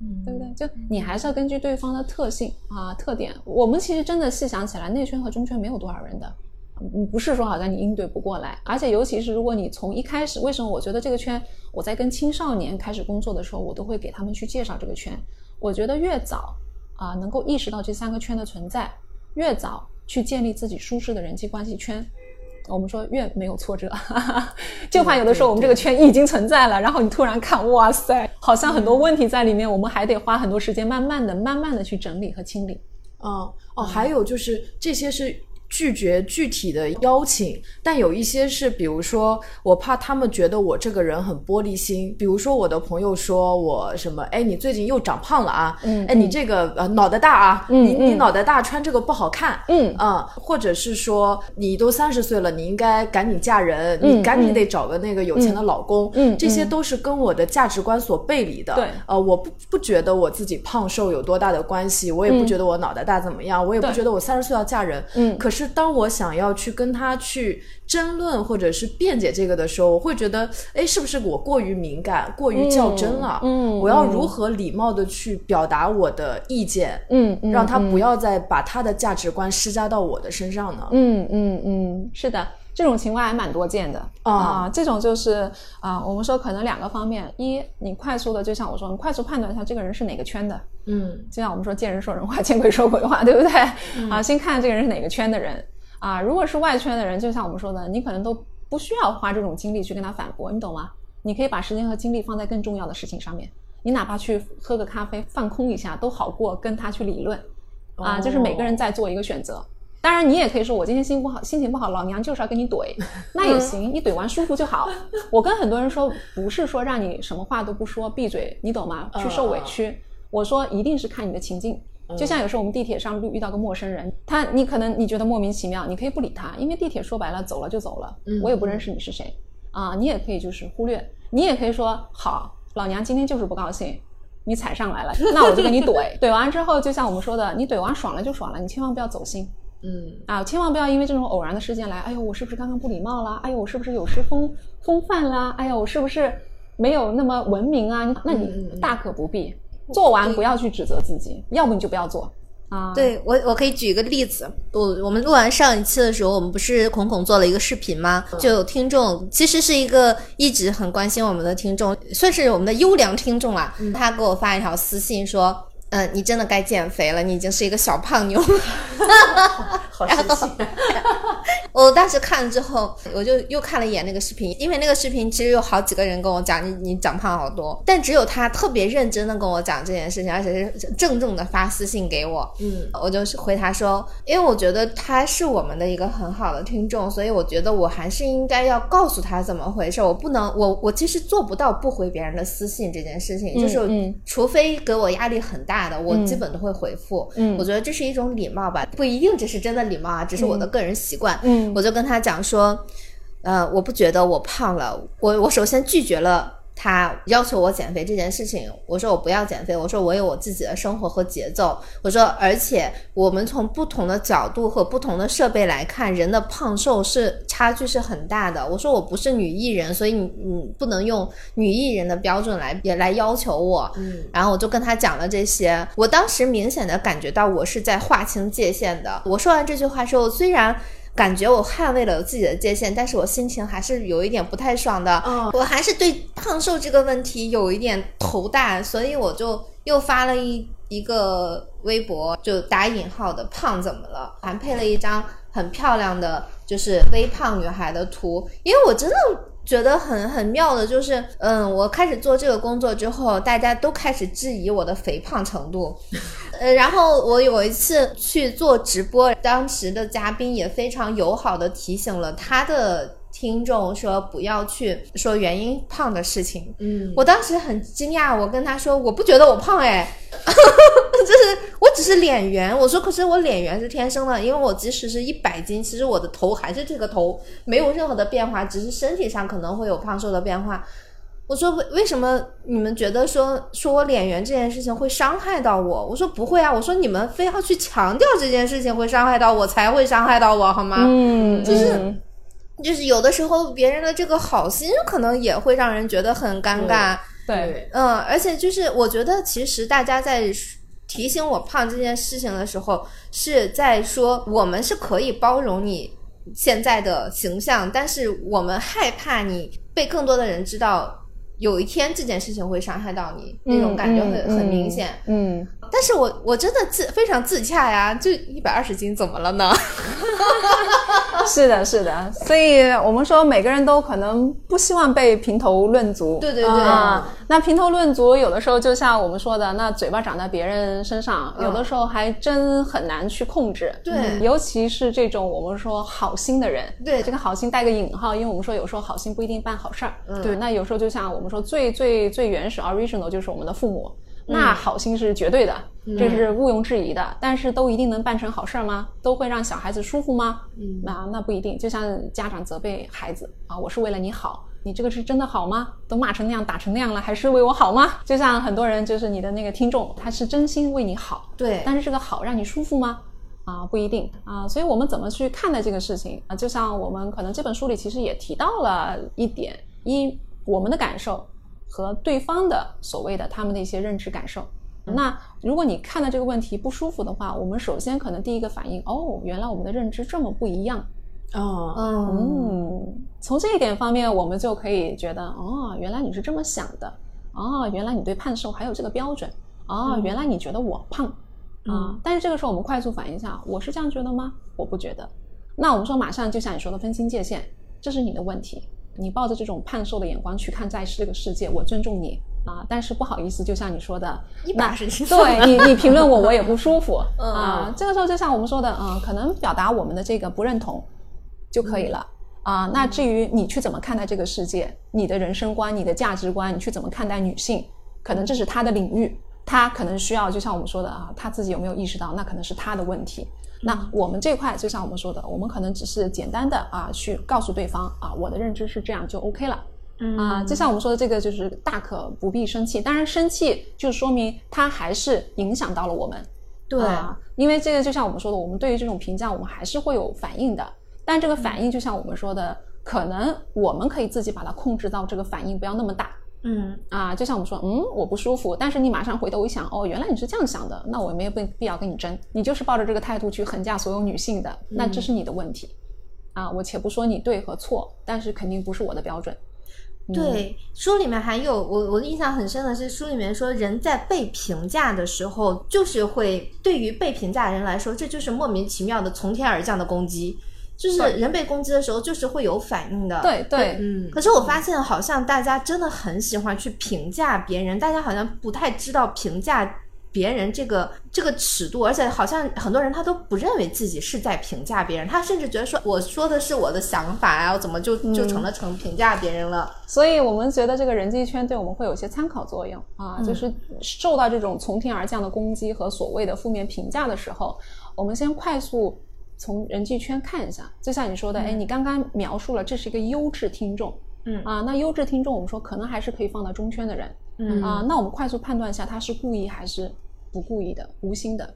嗯，对不对？就你还是要根据对方的特性啊特点。我们其实真的细想起来，内圈和中圈没有多少人的。嗯，不是说好像你应对不过来，而且尤其是如果你从一开始，为什么我觉得这个圈，我在跟青少年开始工作的时候，我都会给他们去介绍这个圈。我觉得越早啊，能够意识到这三个圈的存在，越早去建立自己舒适的人际关系圈，我们说越没有挫折。<laughs> 就怕有的时候我们这个圈已经存在了，然后你突然看，哇塞，好像很多问题在里面，我们还得花很多时间，慢慢的、慢慢的去整理和清理。嗯，哦，还有就是这些是。拒绝具体的邀请，但有一些是，比如说我怕他们觉得我这个人很玻璃心。比如说我的朋友说我什么，哎，你最近又长胖了啊，嗯，哎，你这个呃脑袋大啊，你你脑袋大穿这个不好看，嗯。啊，或者是说你都三十岁了，你应该赶紧嫁人，你赶紧得找个那个有钱的老公，嗯，这些都是跟我的价值观所背离的。对，呃，我不不觉得我自己胖瘦有多大的关系，我也不觉得我脑袋大怎么样，我也不觉得我三十岁要嫁人，嗯，可是。当我想要去跟他去争论或者是辩解这个的时候，我会觉得，哎，是不是我过于敏感、过于较真了？嗯，我要如何礼貌的去表达我的意见？嗯，让他不要再把他的价值观施加到我的身上呢？嗯嗯嗯，是的。这种情况还蛮多见的啊，这种就是啊，我们说可能两个方面，一你快速的，就像我说，你快速判断一下这个人是哪个圈的，嗯，就像我们说见人说人话，见鬼说鬼话，对不对？啊，先看这个人是哪个圈的人啊，如果是外圈的人，就像我们说的，你可能都不需要花这种精力去跟他反驳，你懂吗？你可以把时间和精力放在更重要的事情上面，你哪怕去喝个咖啡放空一下，都好过跟他去理论啊，就是每个人在做一个选择。当然，你也可以说我今天心情不好，心情不好，老娘就是要跟你怼，<laughs> 那也行，你怼完舒服就好。我跟很多人说，不是说让你什么话都不说，闭嘴，你懂吗？去受委屈。我说一定是看你的情境，就像有时候我们地铁上遇到个陌生人，他你可能你觉得莫名其妙，你可以不理他，因为地铁说白了走了就走了，我也不认识你是谁啊，你也可以就是忽略，你也可以说好，老娘今天就是不高兴，你踩上来了，那我就跟你怼，<laughs> 怼完之后就像我们说的，你怼完爽了就爽了，你千万不要走心。嗯啊，千万不要因为这种偶然的事件来，哎呦，我是不是刚刚不礼貌了？哎呦，我是不是有失风风范啦？哎呦，我是不是没有那么文明啊？那你大可不必，做完不要去指责自己，要不你就不要做啊。对我，我可以举一个例子。我我们录完上一期的时候，我们不是孔孔做了一个视频吗？就有听众，其实是一个一直很关心我们的听众，算是我们的优良听众啦。他给我发一条私信说。嗯，你真的该减肥了，你已经是一个小胖妞了。<laughs> 好神奇！<laughs> 我当时看了之后，我就又看了一眼那个视频，因为那个视频其实有好几个人跟我讲，你你长胖好多，但只有他特别认真的跟我讲这件事情，而且是郑重的发私信给我。嗯，我就回他说，因为我觉得他是我们的一个很好的听众，所以我觉得我还是应该要告诉他怎么回事。我不能，我我其实做不到不回别人的私信这件事情，就是除非给我压力很大。的我基本都会回复，嗯，我觉得这是一种礼貌吧，不一定这是真的礼貌啊，只是我的个人习惯，嗯，我就跟他讲说，呃，我不觉得我胖了，我我首先拒绝了。他要求我减肥这件事情，我说我不要减肥，我说我有我自己的生活和节奏，我说而且我们从不同的角度和不同的设备来看，人的胖瘦是差距是很大的。我说我不是女艺人，所以你你不能用女艺人的标准来也来要求我。嗯，然后我就跟他讲了这些，我当时明显的感觉到我是在划清界限的。我说完这句话之后，虽然。感觉我捍卫了自己的界限，但是我心情还是有一点不太爽的。嗯，我还是对胖瘦这个问题有一点头大，所以我就又发了一一个微博，就打引号的“胖怎么了”，还配了一张很漂亮的就是微胖女孩的图，因为我真的。觉得很很妙的就是，嗯，我开始做这个工作之后，大家都开始质疑我的肥胖程度，<laughs> 呃，然后我有一次去做直播，当时的嘉宾也非常友好的提醒了他的。听众说不要去说原因胖的事情，嗯，我当时很惊讶，我跟他说我不觉得我胖哎，<laughs> 就是我只是脸圆，我说可是我脸圆是天生的，因为我即使是一百斤，其实我的头还是这个头，没有任何的变化，只是身体上可能会有胖瘦的变化。我说为为什么你们觉得说说我脸圆这件事情会伤害到我？我说不会啊，我说你们非要去强调这件事情会伤害到我才会伤害到我好吗？嗯，就是。就是有的时候别人的这个好心可能也会让人觉得很尴尬，对，嗯，而且就是我觉得其实大家在提醒我胖这件事情的时候，是在说我们是可以包容你现在的形象，但是我们害怕你被更多的人知道。有一天这件事情会伤害到你，那种感觉很很明显。嗯，但是我我真的自非常自洽呀，就一百二十斤，怎么了呢？<laughs> 是的，是的，所以我们说每个人都可能不希望被评头论足。对对对啊，那评头论足有的时候就像我们说的，那嘴巴长在别人身上，有的时候还真很难去控制。对，尤其是这种我们说好心的人，对这个好心带个引号，因为我们说有时候好心不一定办好事儿。对，那有时候就像我们说最最最原始 original 就是我们的父母。那好心是绝对的，这是毋庸置疑的。但是都一定能办成好事儿吗？都会让小孩子舒服吗？嗯，那那不一定。就像家长责备孩子啊，我是为了你好，你这个是真的好吗？都骂成那样，打成那样了，还是为我好吗？就像很多人，就是你的那个听众，他是真心为你好，对。但是这个好让你舒服吗？啊，不一定啊。所以我们怎么去看待这个事情啊？就像我们可能这本书里其实也提到了一点：一，我们的感受。和对方的所谓的他们的一些认知感受，那如果你看到这个问题不舒服的话，我们首先可能第一个反应，哦，原来我们的认知这么不一样，哦，嗯，从这一点方面，我们就可以觉得，哦，原来你是这么想的，哦，原来你对胖瘦还有这个标准，哦，原来你觉得我胖，啊，但是这个时候我们快速反应一下，我是这样觉得吗？我不觉得，那我们说马上就像你说的分清界限，这是你的问题。你抱着这种胖瘦的眼光去看在这个世界，我尊重你啊，但是不好意思，就像你说的，<laughs> 那是对你你评论我，我也不舒服 <laughs> 啊。这个时候就像我们说的，嗯，可能表达我们的这个不认同就可以了啊。那至于你去怎么看待这个世界，你的人生观、你的价值观，你去怎么看待女性，可能这是他的领域，他可能需要，就像我们说的啊，他自己有没有意识到，那可能是他的问题。那我们这块就像我们说的，我们可能只是简单的啊，去告诉对方啊，我的认知是这样就 OK 了，啊，就像我们说的这个就是大可不必生气，当然生气就说明他还是影响到了我们，对，啊因为这个就像我们说的，我们对于这种评价我们还是会有反应的，但这个反应就像我们说的，可能我们可以自己把它控制到这个反应不要那么大。嗯啊，就像我们说，嗯，我不舒服，但是你马上回头一想，哦，原来你是这样想的，那我也没有必必要跟你争，你就是抱着这个态度去横架所有女性的，那这是你的问题。啊，我且不说你对和错，但是肯定不是我的标准。对，书里面还有我我的印象很深的是，书里面说人在被评价的时候，就是会对于被评价的人来说，这就是莫名其妙的从天而降的攻击。就是人被攻击的时候，就是会有反应的。对对，嗯。可是我发现，好像大家真的很喜欢去评价别人，大家好像不太知道评价。别人这个这个尺度，而且好像很多人他都不认为自己是在评价别人，他甚至觉得说我说的是我的想法啊，我怎么就就成了成评价别人了？所以我们觉得这个人际圈对我们会有一些参考作用啊，就是受到这种从天而降的攻击和所谓的负面评价的时候，我们先快速从人际圈看一下，就像你说的，哎，你刚刚描述了这是一个优质听众，嗯啊，那优质听众我们说可能还是可以放到中圈的人，嗯啊，那我们快速判断一下他是故意还是。不故意的，无心的，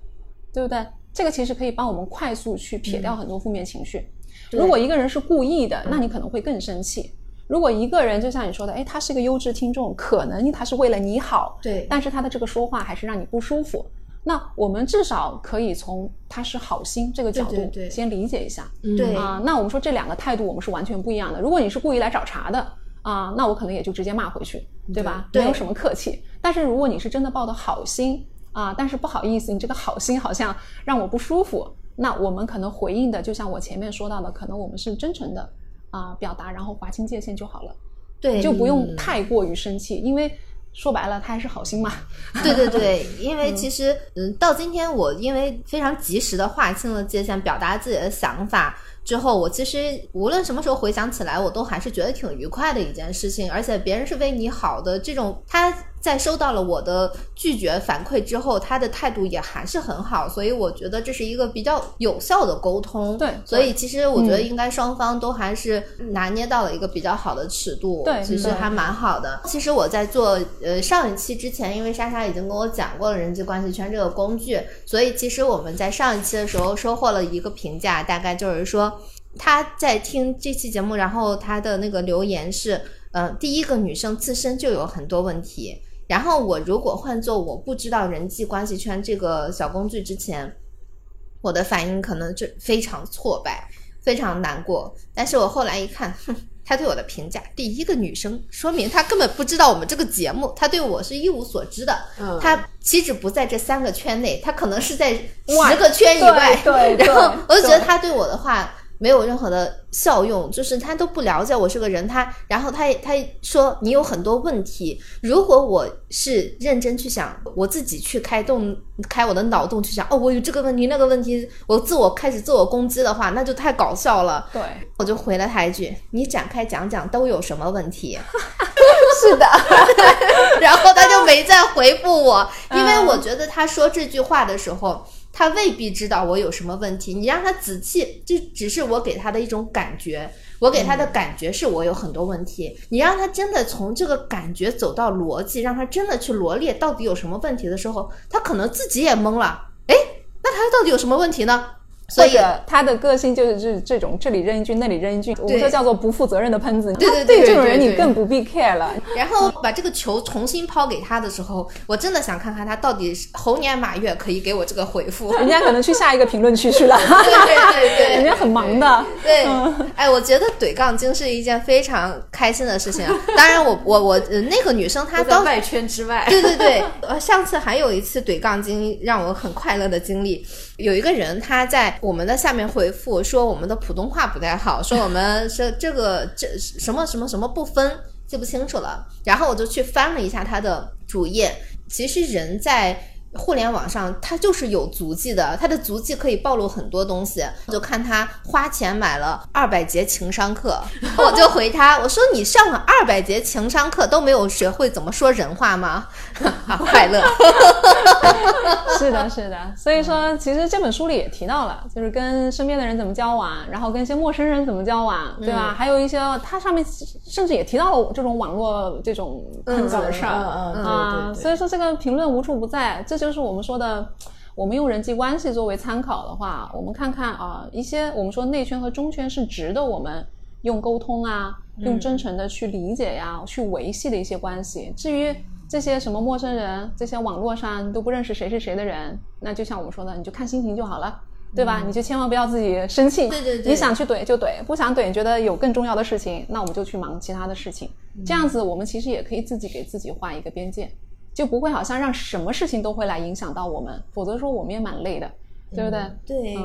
对不对？这个其实可以帮我们快速去撇掉很多负面情绪。如果一个人是故意的，那你可能会更生气。如果一个人就像你说的，哎，他是个优质听众，可能他是为了你好，对，但是他的这个说话还是让你不舒服。那我们至少可以从他是好心这个角度先理解一下，对啊。那我们说这两个态度我们是完全不一样的。如果你是故意来找茬的啊，那我可能也就直接骂回去，对吧？没有什么客气。但是如果你是真的抱的好心。啊，但是不好意思，你这个好心好像让我不舒服。那我们可能回应的，就像我前面说到的，可能我们是真诚的啊表达，然后划清界限就好了。对，就不用太过于生气，因为说白了，他还是好心嘛。<laughs> 对对对，因为其实嗯，到今天我因为非常及时的划清了界限，表达自己的想法之后，我其实无论什么时候回想起来，我都还是觉得挺愉快的一件事情。而且别人是为你好的，这种他。在收到了我的拒绝反馈之后，他的态度也还是很好，所以我觉得这是一个比较有效的沟通。对，所以其实我觉得应该双方都还是拿捏到了一个比较好的尺度。对，其实还蛮好的。其实我在做呃上一期之前，因为莎莎已经跟我讲过了人际关系圈这个工具，所以其实我们在上一期的时候收获了一个评价，大概就是说他在听这期节目，然后他的那个留言是，嗯，第一个女生自身就有很多问题。然后我如果换做我不知道人际关系圈这个小工具之前，我的反应可能就非常挫败，非常难过。但是我后来一看，哼，他对我的评价，第一个女生，说明他根本不知道我们这个节目，他对我是一无所知的。嗯，他其实不在这三个圈内，他可能是在十个圈以外。对，然后我就觉得他对我的话。没有任何的效用，就是他都不了解我是个人，他然后他他说你有很多问题。如果我是认真去想，我自己去开动开我的脑洞去想，哦，我有这个问题那个问题，我自我开始自我攻击的话，那就太搞笑了。对，我就回了他一句：“你展开讲讲都有什么问题？<laughs> ”是的，<laughs> 然后他就没再回复我，因为我觉得他说这句话的时候。他未必知道我有什么问题，你让他仔细，这只是我给他的一种感觉。我给他的感觉是我有很多问题，你让他真的从这个感觉走到逻辑，让他真的去罗列到底有什么问题的时候，他可能自己也懵了。哎，那他到底有什么问题呢？所以他的个性就是这这种，这里扔一句，那里扔一句，我们说叫做不负责任的喷子。对对对，这种人你更不必 care 了。然后把这个球重新抛给他的时候，我真的想看看他到底猴年马月可以给我这个回复。<laughs> 人家可能去下一个评论区去了。对对对，<laughs> 人家很忙的。对，哎，我觉得怼杠精是一件非常开心的事情。当然，我我我那个女生她在外圈之外。对对对，呃，上次还有一次怼杠精让我很快乐的经历。有一个人他在我们的下面回复说我们的普通话不太好，说我们说这个这什么什么什么不分，记不清楚了。然后我就去翻了一下他的主页，其实人在。互联网上，他就是有足迹的，他的足迹可以暴露很多东西。我就看他花钱买了二百节情商课，我就回他，我说你上了二百节情商课都没有学会怎么说人话吗？<laughs> 啊，快乐。<laughs> 是的，是的。所以说，其实这本书里也提到了，就是跟身边的人怎么交往，然后跟一些陌生人怎么交往，对吧？还有一些，它上面甚至也提到了这种网络这种喷子的事儿啊。所以说，这个评论无处不在，这就。是我们说的，我们用人际关系作为参考的话，我们看看啊，一些我们说内圈和中圈是值得我们用沟通啊，用真诚的去理解呀，去维系的一些关系。至于这些什么陌生人，这些网络上都不认识谁是谁的人，那就像我们说的，你就看心情就好了。对吧？你就千万不要自己生气。对对对，你想去怼就怼，不想怼，觉得有更重要的事情，那我们就去忙其他的事情。这样子，我们其实也可以自己给自己画一个边界，就不会好像让什么事情都会来影响到我们，否则说我们也蛮累的，对不对？对。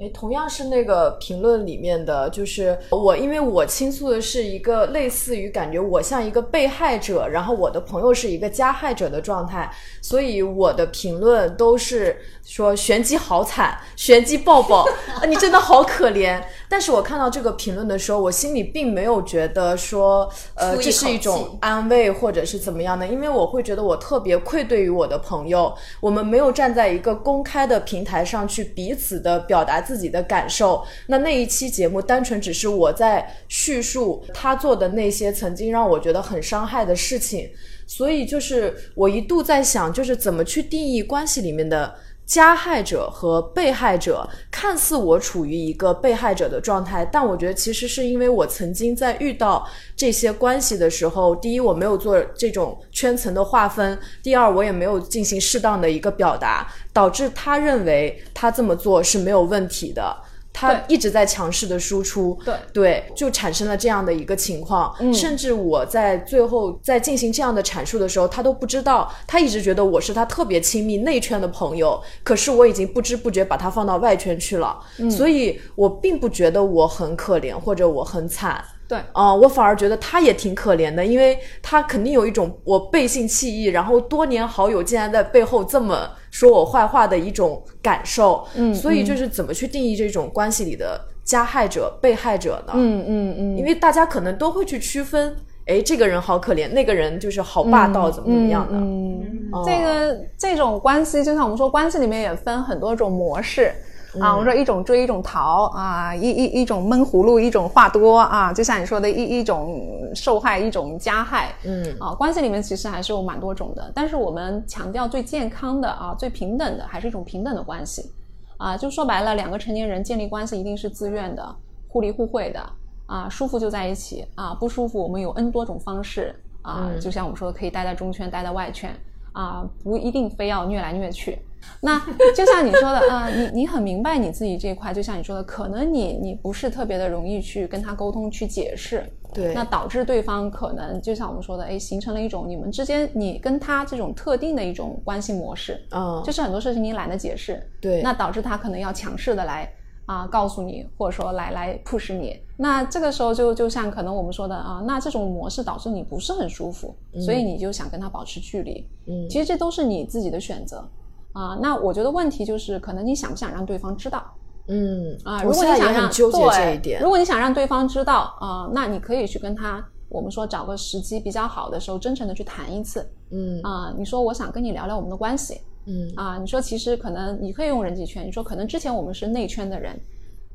哎，同样是那个评论里面的，就是我，因为我倾诉的是一个类似于感觉我像一个被害者，然后我的朋友是一个加害者的状态，所以我的评论都是说玄机好惨，玄机抱抱，你真的好可怜。但是我看到这个评论的时候，我心里并没有觉得说，呃，这是一种安慰或者是怎么样的，因为我会觉得我特别愧对于我的朋友，我们没有站在一个公开的平台上去彼此的表达自。己的感受，那那一期节目单纯只是我在叙述他做的那些曾经让我觉得很伤害的事情，所以就是我一度在想，就是怎么去定义关系里面的。加害者和被害者，看似我处于一个被害者的状态，但我觉得其实是因为我曾经在遇到这些关系的时候，第一我没有做这种圈层的划分，第二我也没有进行适当的一个表达，导致他认为他这么做是没有问题的。他一直在强势的输出，对对，就产生了这样的一个情况。甚至我在最后在进行这样的阐述的时候，他都不知道，他一直觉得我是他特别亲密内圈的朋友。可是我已经不知不觉把他放到外圈去了，所以我并不觉得我很可怜或者我很惨。对，啊，我反而觉得他也挺可怜的，因为他肯定有一种我背信弃义，然后多年好友竟然在背后这么说我坏话的一种感受。嗯，所以就是怎么去定义这种关系里的加害者、被害者呢？嗯嗯嗯，因为大家可能都会去区分，哎，这个人好可怜，那个人就是好霸道，怎么怎么样的。嗯，这个这种关系，就像我们说，关系里面也分很多种模式。啊，我说一种追，一种逃啊，一一一种闷葫芦，一种话多啊，就像你说的一一种受害，一种加害，嗯，啊，关系里面其实还是有蛮多种的，但是我们强调最健康的啊，最平等的，还是一种平等的关系，啊，就说白了，两个成年人建立关系一定是自愿的，互利互惠的，啊，舒服就在一起，啊，不舒服我们有 N 多种方式，啊，就像我们说的，可以待在中圈，待在外圈，啊，不一定非要虐来虐去。那就像你说的啊，你你很明白你自己这一块，就像你说的，可能你你不是特别的容易去跟他沟通去解释，对，那导致对方可能就像我们说的，哎，形成了一种你们之间你跟他这种特定的一种关系模式，嗯，就是很多事情你懒得解释，对，那导致他可能要强势的来啊告诉你，或者说来来 push 你，那这个时候就就像可能我们说的啊，那这种模式导致你不是很舒服，所以你就想跟他保持距离，嗯，其实这都是你自己的选择。啊，那我觉得问题就是，可能你想不想让对方知道？嗯啊，如果你想让对，如果你想让对方知道啊，那你可以去跟他，我们说找个时机比较好的时候，真诚的去谈一次。嗯啊，你说我想跟你聊聊我们的关系。嗯啊，你说其实可能你可以用人际圈，你说可能之前我们是内圈的人，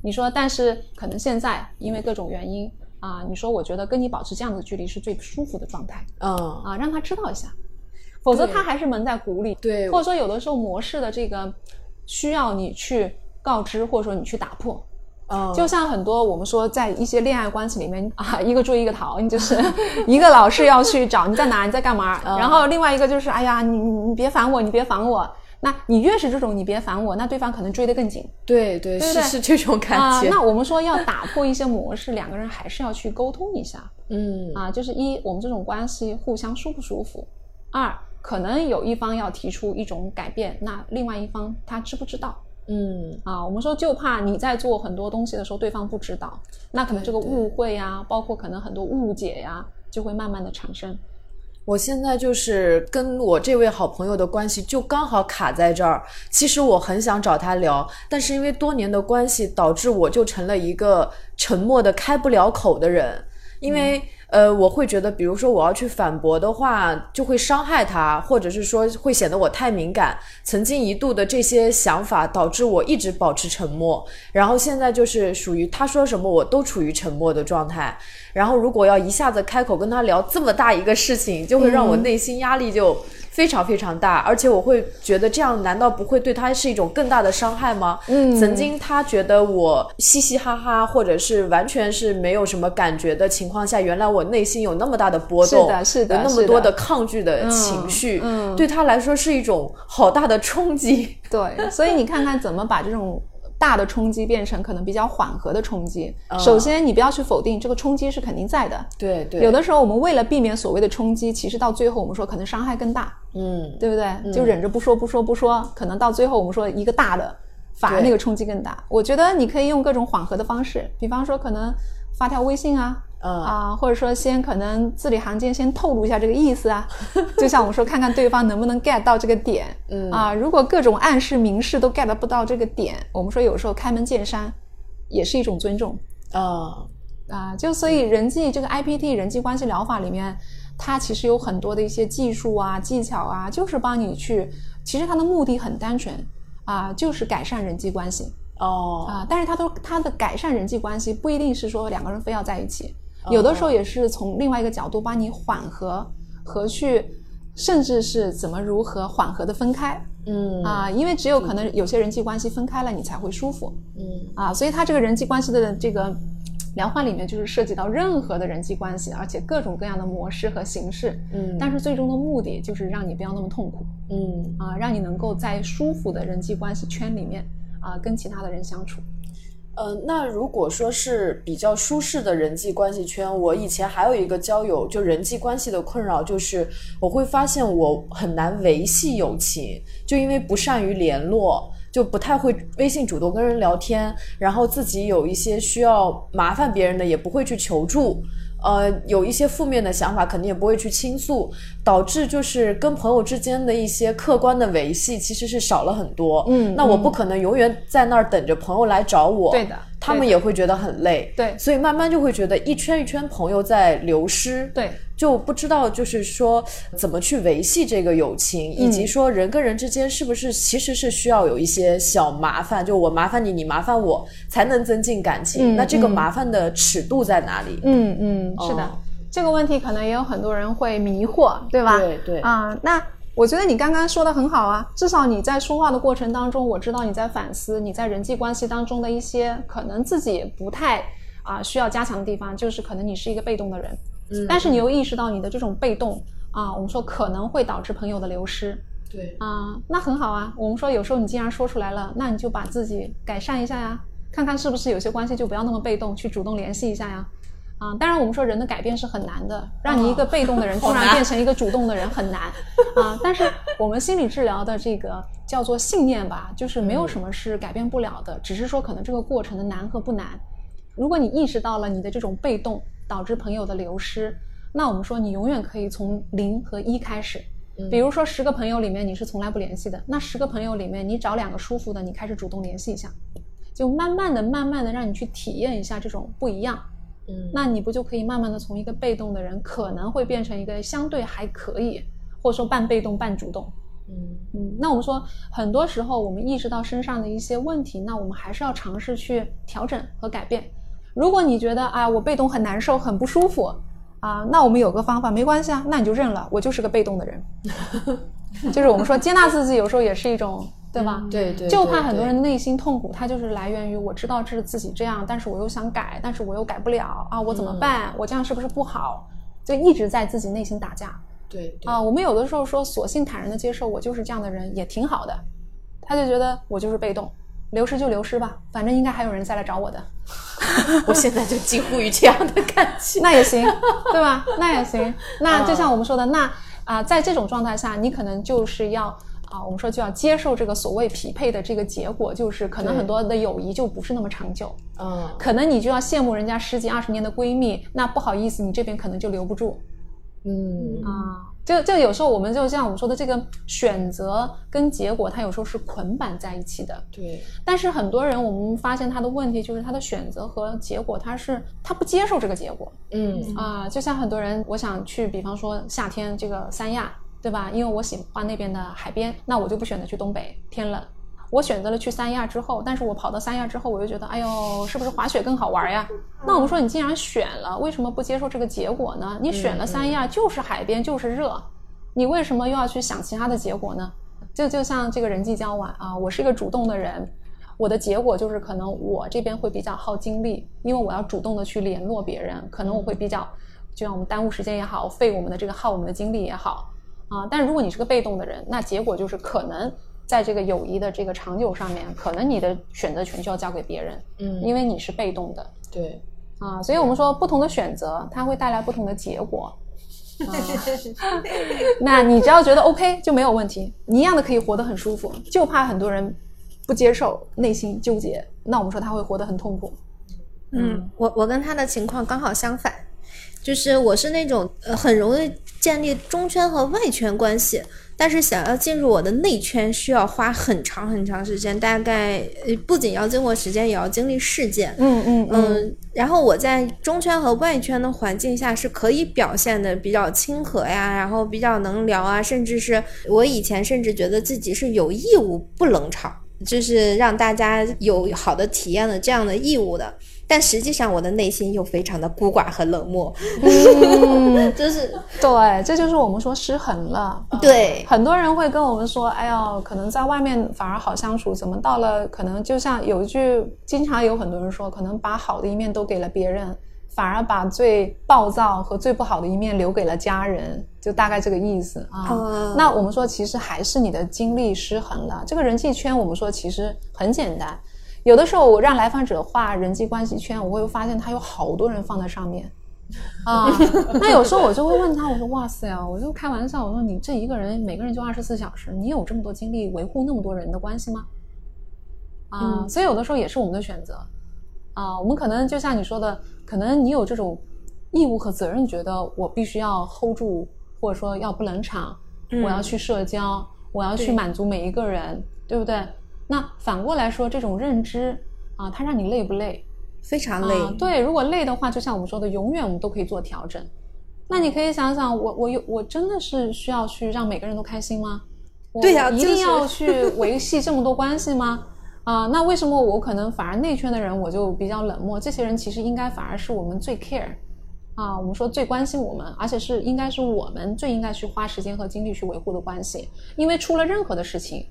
你说但是可能现在因为各种原因啊，你说我觉得跟你保持这样的距离是最舒服的状态。嗯啊，让他知道一下。否则他还是蒙在鼓里，对，或者说有的时候模式的这个需要你去告知，或者说你去打破，嗯，就像很多我们说在一些恋爱关系里面 <laughs> 啊，一个追一个逃，你就是 <laughs> 一个老是要去找你在哪你在干嘛，然后另外一个就是哎呀你你别烦我你别烦我，那你越是这种你别烦我，那对方可能追得更紧，对对是是这种感觉。那我们说要打破一些模式，两个人还是要去沟通一下，嗯。啊，就是一我们这种关系互相舒不舒服，二。可能有一方要提出一种改变，那另外一方他知不知道？嗯啊，我们说就怕你在做很多东西的时候，对方不知道，那可能这个误会呀，包括可能很多误解呀，就会慢慢的产生。我现在就是跟我这位好朋友的关系就刚好卡在这儿。其实我很想找他聊，但是因为多年的关系，导致我就成了一个沉默的开不了口的人。因为呃，我会觉得，比如说我要去反驳的话，就会伤害他，或者是说会显得我太敏感。曾经一度的这些想法导致我一直保持沉默，然后现在就是属于他说什么我都处于沉默的状态。然后如果要一下子开口跟他聊这么大一个事情，就会让我内心压力就。非常非常大，而且我会觉得这样难道不会对他是一种更大的伤害吗？嗯，曾经他觉得我嘻嘻哈哈，或者是完全是没有什么感觉的情况下，原来我内心有那么大的波动，是的，是的，有那么多的抗拒的情绪，嗯，对他来说是一种好大的冲击。<laughs> 对，所以你看看怎么把这种。大的冲击变成可能比较缓和的冲击。首先，你不要去否定这个冲击是肯定在的。对对。有的时候，我们为了避免所谓的冲击，其实到最后我们说可能伤害更大。嗯，对不对？就忍着不说不说不说，可能到最后我们说一个大的，反而那个冲击更大。我觉得你可以用各种缓和的方式，比方说可能发条微信啊。啊，或者说先可能字里行间先透露一下这个意思啊，<laughs> 就像我们说，看看对方能不能 get 到这个点。嗯啊，如果各种暗示明示都 get 不到这个点，我们说有时候开门见山也是一种尊重。啊啊，就所以人际这个 IPT 人际关系疗法里面，它其实有很多的一些技术啊、技巧啊，就是帮你去，其实它的目的很单纯啊，就是改善人际关系。哦。啊，但是他都他的改善人际关系不一定是说两个人非要在一起。有的时候也是从另外一个角度帮你缓和和去，甚至是怎么如何缓和的分开，嗯。啊，因为只有可能有些人际关系分开了，你才会舒服，嗯。啊，所以他这个人际关系的这个疗法里面就是涉及到任何的人际关系，而且各种各样的模式和形式，嗯，但是最终的目的就是让你不要那么痛苦，嗯。啊，让你能够在舒服的人际关系圈里面啊跟其他的人相处。呃，那如果说是比较舒适的人际关系圈，我以前还有一个交友就人际关系的困扰，就是我会发现我很难维系友情，就因为不善于联络，就不太会微信主动跟人聊天，然后自己有一些需要麻烦别人的，也不会去求助。呃，有一些负面的想法，肯定也不会去倾诉，导致就是跟朋友之间的一些客观的维系其实是少了很多。嗯，那我不可能永远在那儿等着朋友来找我。对的。他们也会觉得很累，对，所以慢慢就会觉得一圈一圈朋友在流失，对，就不知道就是说怎么去维系这个友情，以及说人跟人之间是不是其实是需要有一些小麻烦，就我麻烦你，你麻烦我，才能增进感情。那这个麻烦的尺度在哪里？嗯嗯，是的，这个问题可能也有很多人会迷惑，对吧？对对啊，那。我觉得你刚刚说的很好啊，至少你在说话的过程当中，我知道你在反思你在人际关系当中的一些可能自己不太啊需要加强的地方，就是可能你是一个被动的人，嗯，但是你又意识到你的这种被动啊，我们说可能会导致朋友的流失，对啊，那很好啊，我们说有时候你既然说出来了，那你就把自己改善一下呀，看看是不是有些关系就不要那么被动，去主动联系一下呀。啊，当然我们说人的改变是很难的，让你一个被动的人 <laughs> 突然变成一个主动的人很难 <laughs> 啊。但是我们心理治疗的这个叫做信念吧，就是没有什么是改变不了的，只是说可能这个过程的难和不难。如果你意识到了你的这种被动导致朋友的流失，那我们说你永远可以从零和一开始。比如说十个朋友里面你是从来不联系的，那十个朋友里面你找两个舒服的，你开始主动联系一下，就慢慢的、慢慢的让你去体验一下这种不一样。嗯，那你不就可以慢慢的从一个被动的人，可能会变成一个相对还可以，或者说半被动半主动。嗯嗯，那我们说，很多时候我们意识到身上的一些问题，那我们还是要尝试去调整和改变。如果你觉得啊，我被动很难受，很不舒服啊，那我们有个方法，没关系啊，那你就认了，我就是个被动的人。<laughs> 就是我们说接纳自己，有时候也是一种。对吧？对对，就怕很多人内心痛苦，他就是来源于我知道这是自己这样，但是我又想改，但是我又改不了啊，我怎么办？我这样是不是不好？就一直在自己内心打架。对啊，我们有的时候说，索性坦然的接受我就是这样的人，也挺好的。他就觉得我就是被动，流失就流失吧，反正应该还有人再来找我的。<laughs> 我现在就近乎于这样的感觉。<laughs> 那也行，对吧？那也行。那就像我们说的，那啊，在这种状态下，你可能就是要。啊，我们说就要接受这个所谓匹配的这个结果，就是可能很多的友谊就不是那么长久。嗯，可能你就要羡慕人家十几二十年的闺蜜，那不好意思，你这边可能就留不住。嗯啊。就就有时候我们就像我们说的这个选择跟结果，它有时候是捆绑在一起的。对。但是很多人我们发现他的问题就是他的选择和结果，他是他不接受这个结果。嗯啊，就像很多人，我想去，比方说夏天这个三亚，对吧？因为我喜欢那边的海边，那我就不选择去东北，天冷。我选择了去三亚之后，但是我跑到三亚之后，我就觉得，哎呦，是不是滑雪更好玩呀？那我们说，你既然选了，为什么不接受这个结果呢？你选了三亚就是海边就是热，你为什么又要去想其他的结果呢？就就像这个人际交往啊，我是一个主动的人，我的结果就是可能我这边会比较耗精力，因为我要主动的去联络别人，可能我会比较，就像我们耽误时间也好，费我们的这个耗我们的精力也好啊。但是如果你是个被动的人，那结果就是可能。在这个友谊的这个长久上面，可能你的选择权就要交给别人，嗯，因为你是被动的，对，啊，所以我们说不同的选择，它会带来不同的结果。<laughs> 那你只要觉得 OK 就没有问题，你一样的可以活得很舒服，就怕很多人不接受，内心纠结，那我们说他会活得很痛苦。嗯，我我跟他的情况刚好相反，就是我是那种呃很容易建立中圈和外圈关系。但是想要进入我的内圈，需要花很长很长时间，大概不仅要经过时间，也要经历事件。嗯嗯嗯。然后我在中圈和外圈的环境下是可以表现的比较亲和呀，然后比较能聊啊，甚至是我以前甚至觉得自己是有义务不冷场，就是让大家有好的体验的这样的义务的。但实际上，我的内心又非常的孤寡和冷漠，<laughs> 就是对，这就是我们说失衡了。对，很多人会跟我们说：“哎呦，可能在外面反而好相处，怎么到了可能就像有一句，经常有很多人说，可能把好的一面都给了别人，反而把最暴躁和最不好的一面留给了家人，就大概这个意思啊。那我们说，其实还是你的精力失衡了。这个人际圈，我们说其实很简单。有的时候我让来访者画人际关系圈，我会发现他有好多人放在上面，啊，<laughs> 那有时候我就会问他，我说 <laughs> 哇塞啊，我就开玩笑，我说你这一个人每个人就二十四小时，你有这么多精力维护那么多人的关系吗？啊，所以有的时候也是我们的选择，啊，我们可能就像你说的，可能你有这种义务和责任，觉得我必须要 hold 住，或者说要不冷场，我要去社交，我要去满足每一个人，对不对？那反过来说，这种认知啊，它让你累不累？非常累。对，如果累的话，就像我们说的，永远我们都可以做调整。那你可以想想，我我有我真的是需要去让每个人都开心吗？对呀，一定要去维系这么多关系吗？啊，那为什么我可能反而内圈的人我就比较冷漠？这些人其实应该反而是我们最 care 啊，我们说最关心我们，而且是应该是我们最应该去花时间和精力去维护的关系，因为出了任何的事情。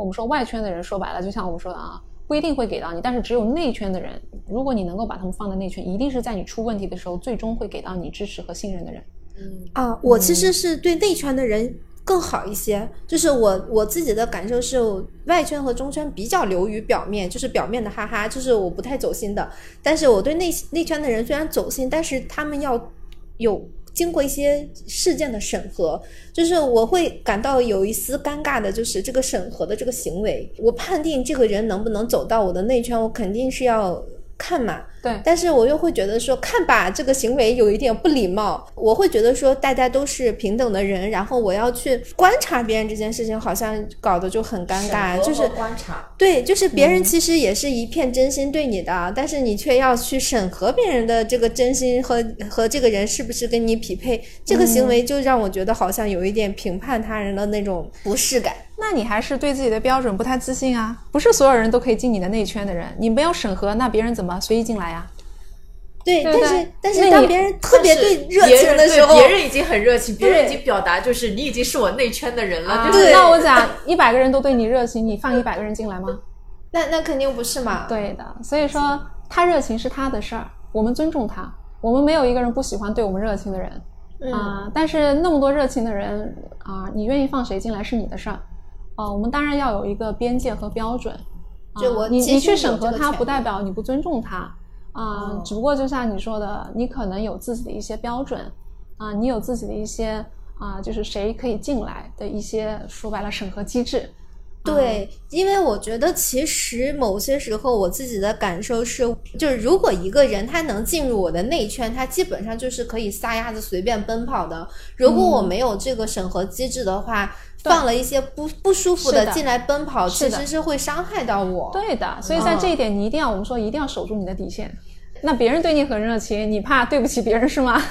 我们说外圈的人说白了，就像我们说的啊，不一定会给到你，但是只有内圈的人，如果你能够把他们放在内圈，一定是在你出问题的时候，最终会给到你支持和信任的人。嗯啊，我其实是对内圈的人更好一些，就是我我自己的感受是，外圈和中圈比较流于表面，就是表面的哈哈，就是我不太走心的。但是我对内内圈的人虽然走心，但是他们要有。经过一些事件的审核，就是我会感到有一丝尴尬的，就是这个审核的这个行为，我判定这个人能不能走到我的内圈，我肯定是要。看嘛，对，但是我又会觉得说看吧，这个行为有一点不礼貌。我会觉得说大家都是平等的人，然后我要去观察别人这件事情，好像搞得就很尴尬。就是观察，对，就是别人其实也是一片真心对你的，但是你却要去审核别人的这个真心和和这个人是不是跟你匹配，这个行为就让我觉得好像有一点评判他人的那种不适感。那你还是对自己的标准不太自信啊？不是所有人都可以进你的内圈的人，你没有审核，那别人怎么随意进来呀？对，但是但是当别人特别对热情的时候，别人已经很热情，别人已经表达就是你已经是我内圈的人了。对，那我讲一百个人都对你热情，你放一百个人进来吗？那那肯定不是嘛。对的，所以说他热情是他的事儿，我们尊重他，我们没有一个人不喜欢对我们热情的人啊。但是那么多热情的人啊，你愿意放谁进来是你的事儿。啊，我们当然要有一个边界和标准。就我你你去审核它，不代表你不尊重它啊。只不过就像你说的，你可能有自己的一些标准啊，你有自己的一些啊，就是谁可以进来的一些说白了审核机制对，因为我觉得其实某些时候我自己的感受是，就是如果一个人他能进入我的内圈，他基本上就是可以撒丫子随便奔跑的。如果我没有这个审核机制的话，放了一些不不舒服的进来奔跑，其实是会伤害到我。对的，所以在这一点你一定要，我们说一定要守住你的底线。那别人对你很热情，你怕对不起别人是吗？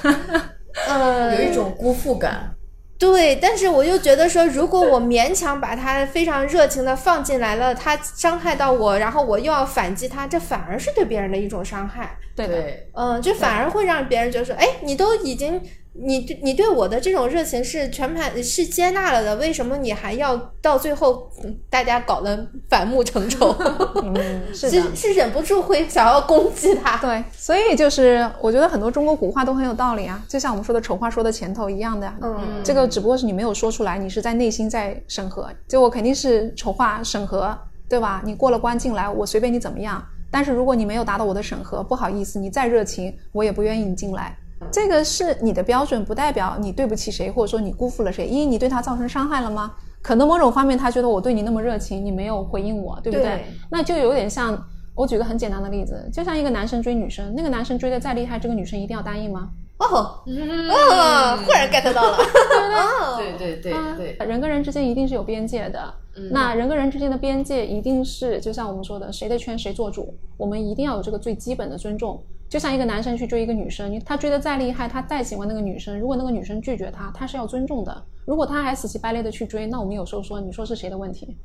呃，<laughs> 有一种辜负感。对，但是我又觉得说，如果我勉强把他非常热情的放进来了，他伤害到我，然后我又要反击他，这反而是对别人的一种伤害。对的，嗯，这反而会让别人觉得说，哎，你都已经。你对你对我的这种热情是全盘是接纳了的，为什么你还要到最后大家搞得反目成仇？<laughs> 是是忍不住会想要攻击他。<laughs> 对，所以就是我觉得很多中国古话都很有道理啊，就像我们说的丑话说的前头一样的。嗯，这个只不过是你没有说出来，你是在内心在审核。就我肯定是丑话审核，对吧？你过了关进来，我随便你怎么样。但是如果你没有达到我的审核，不好意思，你再热情，我也不愿意你进来。这个是你的标准，不代表你对不起谁，或者说你辜负了谁，因为你对他造成伤害了吗？可能某种方面他觉得我对你那么热情，你没有回应我，对不对？那就有点像我举个很简单的例子，就像一个男生追女生，那个男生追的再厉害，这个女生一定要答应吗？哦，哦，忽然 get 到了，<laughs> <laughs> 对对对对对，人跟人之间一定是有边界的，那人跟人之间的边界一定是就像我们说的，谁的圈谁做主，我们一定要有这个最基本的尊重。就像一个男生去追一个女生，他追的再厉害，他再喜欢那个女生，如果那个女生拒绝他，他是要尊重的。如果他还死乞白赖的去追，那我们有时候说，你说是谁的问题？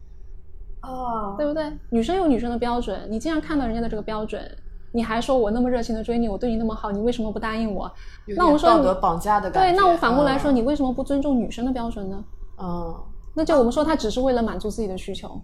哦，对不对？女生有女生的标准，你既然看到人家的这个标准，你还说我那么热情的追你，我对你那么好，你为什么不答应我？那我说道德绑架的感觉。对，那我反过来说，你为什么不尊重女生的标准呢？嗯，那就我们说他只是为了满足自己的需求。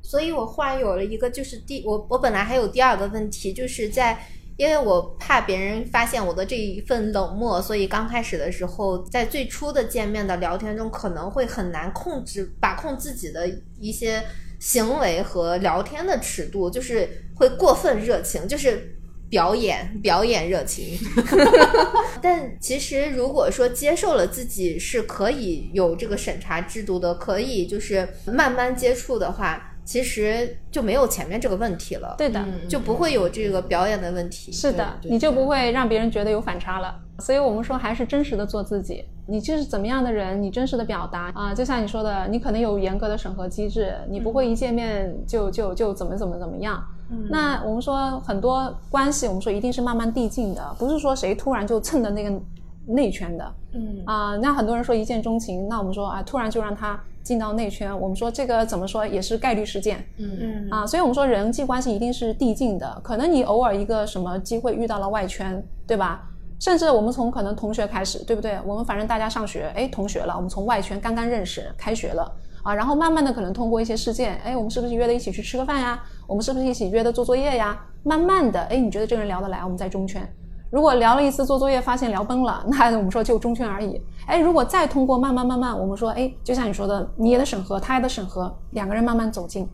所以我忽然有了一个，就是第我我本来还有第二个问题，就是在。因为我怕别人发现我的这一份冷漠，所以刚开始的时候，在最初的见面的聊天中，可能会很难控制把控自己的一些行为和聊天的尺度，就是会过分热情，就是表演表演热情。<laughs> <laughs> 但其实如果说接受了自己是可以有这个审查制度的，可以就是慢慢接触的话。其实就没有前面这个问题了，对的，就不会有这个表演的问题。是的，你就不会让别人觉得有反差了。所以我们说，还是真实的做自己。你就是怎么样的人，你真实的表达啊，就像你说的，你可能有严格的审核机制，你不会一见面就就就怎么怎么怎么样。那我们说很多关系，我们说一定是慢慢递进的，不是说谁突然就蹭的那个内圈的。嗯啊，那很多人说一见钟情，那我们说啊，突然就让他。进到内圈，我们说这个怎么说也是概率事件，嗯嗯啊，所以我们说人际关系一定是递进的，可能你偶尔一个什么机会遇到了外圈，对吧？甚至我们从可能同学开始，对不对？我们反正大家上学，哎，同学了，我们从外圈刚刚认识，开学了啊，然后慢慢的可能通过一些事件，哎，我们是不是约的一起去吃个饭呀？我们是不是一起约的做作业呀？慢慢的，哎，你觉得这个人聊得来，我们在中圈。如果聊了一次做作业，发现聊崩了，那我们说就中圈而已。哎，如果再通过慢慢慢慢，我们说，哎，就像你说的，你也得审核，他也得审核，两个人慢慢走近，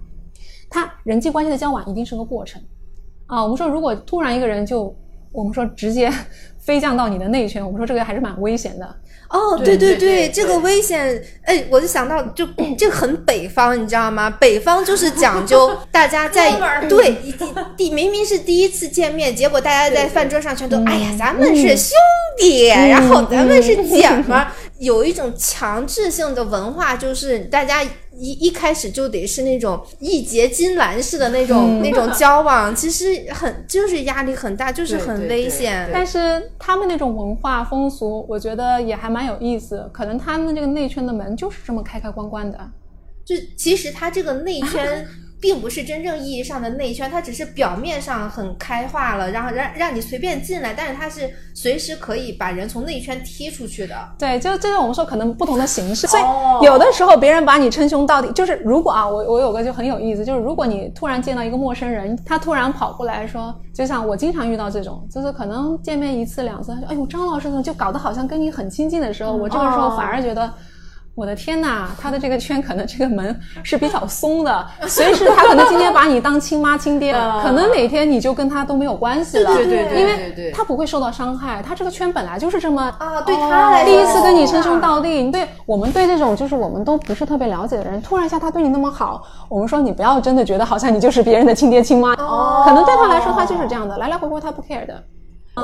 他人际关系的交往一定是个过程啊。我们说，如果突然一个人就，我们说直接 <laughs> 飞降到你的内圈，我们说这个还是蛮危险的。哦，对对对，这个危险，哎，我就想到，就这个很北方，你知道吗？北方就是讲究 <laughs> 大家在对 <laughs> 第明明是第一次见面，结果大家在饭桌上全都，哎呀，咱们是兄弟，然后咱们是姐们儿，有一种强制性的文化，就是大家。一一开始就得是那种义结金兰式的那种那种交往，其实很就是压力很大，就是很危险。但是他们那种文化风俗，我觉得也还蛮有意思。可能他们这个内圈的门就是这么开开关关的。就其实他这个内圈。并不是真正意义上的内圈，它只是表面上很开化了，然后让让你随便进来，但是它是随时可以把人从内圈踢出去的。对，就这个我们说可能不同的形式，所以有的时候别人把你称兄道弟，就是如果啊，我我有个就很有意思，就是如果你突然见到一个陌生人，他突然跑过来说，就像我经常遇到这种，就是可能见面一次两次，说哎呦张老师怎么就搞得好像跟你很亲近的时候，我这个时候反而觉得。我的天呐，他的这个圈可能这个门是比较松的，随时他可能今天把你当亲妈亲爹，可能哪天你就跟他都没有关系了，对对对，因为他不会受到伤害，他这个圈本来就是这么啊，对他来第一次跟你称兄道弟，对我们对这种就是我们都不是特别了解的人，突然一下他对你那么好，我们说你不要真的觉得好像你就是别人的亲爹亲妈，可能对他来说他就是这样的，来来回回他不 care 的。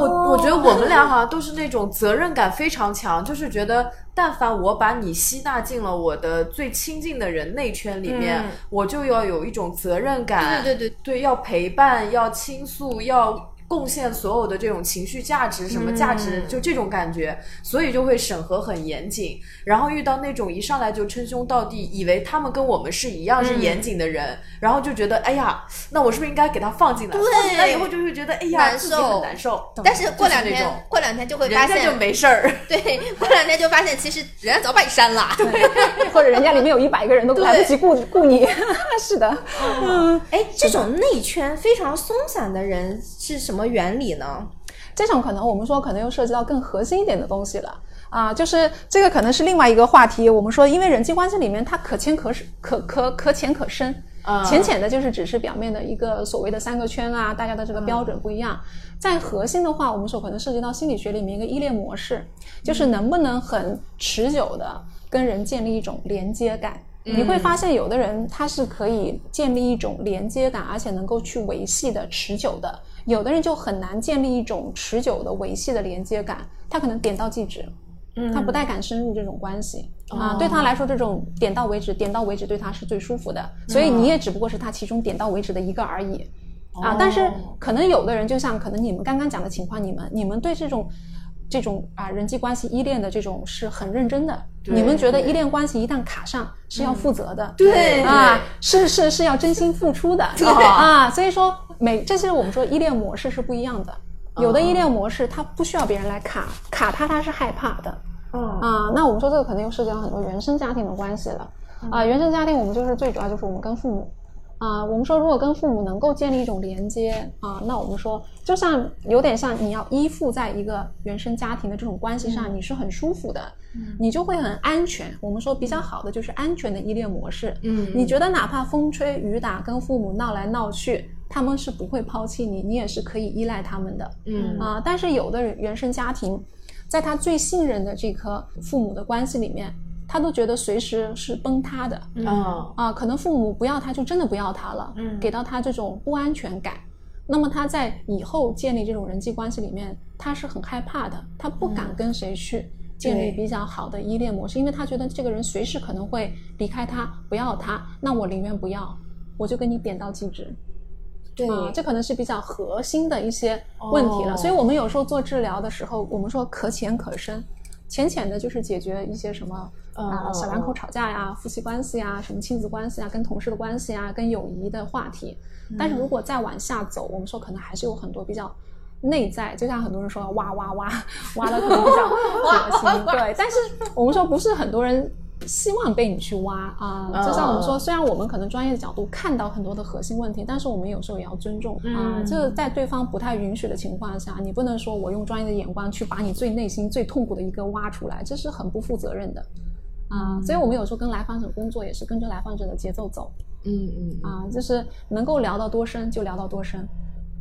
我我觉得我们俩好像都是那种责任感非常强，就是觉得但凡我把你吸纳进了我的最亲近的人内圈里面，我就要有一种责任感，对对对。对，要陪伴，要倾诉，要。贡献所有的这种情绪价值，什么价值，就这种感觉，所以就会审核很严谨。然后遇到那种一上来就称兄道弟，以为他们跟我们是一样是严谨的人，然后就觉得，哎呀，那我是不是应该给他放进来？放进来以后就会觉得，哎呀，自己很难受。但是过两天，过两天就会发现就没事儿。对，过两天就发现其实人家早把你删了，对，或者人家里面有一百个人都来不及顾顾你。<laughs> 是的，嗯，哎，这种内圈非常松散的人是什么？原理呢？这种可能我们说可能又涉及到更核心一点的东西了啊，就是这个可能是另外一个话题。我们说，因为人际关系里面它可浅可深，可可可浅可深啊。浅浅的就是只是表面的一个所谓的三个圈啊，大家的这个标准不一样。在核心的话，我们说可能涉及到心理学里面一个依恋模式，就是能不能很持久的跟人建立一种连接感。你会发现，有的人他是可以建立一种连接感，而且能够去维系的持久的。有的人就很难建立一种持久的维系的连接感，他可能点到即止，嗯，他不太敢深入这种关系啊。对他来说，这种点到为止，点到为止对他是最舒服的。所以你也只不过是他其中点到为止的一个而已啊。但是可能有的人，就像可能你们刚刚讲的情况，你们你们对这种这种啊人际关系依恋的这种是很认真的。你们觉得依恋关系一旦卡上是要负责的，对啊，是是是要真心付出的啊。所以说。每这些我们说依恋模式是不一样的，有的依恋模式它不需要别人来卡卡他，他是害怕的。嗯啊，那我们说这个可能又涉及到很多原生家庭的关系了。啊，原生家庭我们就是最主要就是我们跟父母。啊，我们说如果跟父母能够建立一种连接啊，那我们说就像有点像你要依附在一个原生家庭的这种关系上，你是很舒服的，你就会很安全。我们说比较好的就是安全的依恋模式。嗯，你觉得哪怕风吹雨打，跟父母闹来闹去。他们是不会抛弃你，你也是可以依赖他们的，嗯。啊。但是有的人原生家庭，在他最信任的这颗父母的关系里面，他都觉得随时是崩塌的，啊啊，可能父母不要他就真的不要他了，嗯，给到他这种不安全感。那么他在以后建立这种人际关系里面，他是很害怕的，他不敢跟谁去建立比较好的依恋模式，因为他觉得这个人随时可能会离开他，不要他，那我宁愿不要，我就跟你点到即止。对，这可能是比较核心的一些问题了。所以我们有时候做治疗的时候，我们说可浅可深，浅浅的就是解决一些什么啊小两口吵架呀、夫妻关系呀、什么亲子关系啊、跟同事的关系啊、跟友谊的话题。但是如果再往下走，我们说可能还是有很多比较内在，就像很多人说挖挖挖挖的可能比较 <laughs> 核心。对，但是我们说不是很多人。希望被你去挖啊！就像我们说，虽然我们可能专业的角度看到很多的核心问题，但是我们有时候也要尊重啊。就是在对方不太允许的情况下，你不能说我用专业的眼光去把你最内心最痛苦的一个挖出来，这是很不负责任的啊。所以我们有时候跟来访者工作也是跟着来访者的节奏走，嗯嗯啊，就是能够聊到多深就聊到多深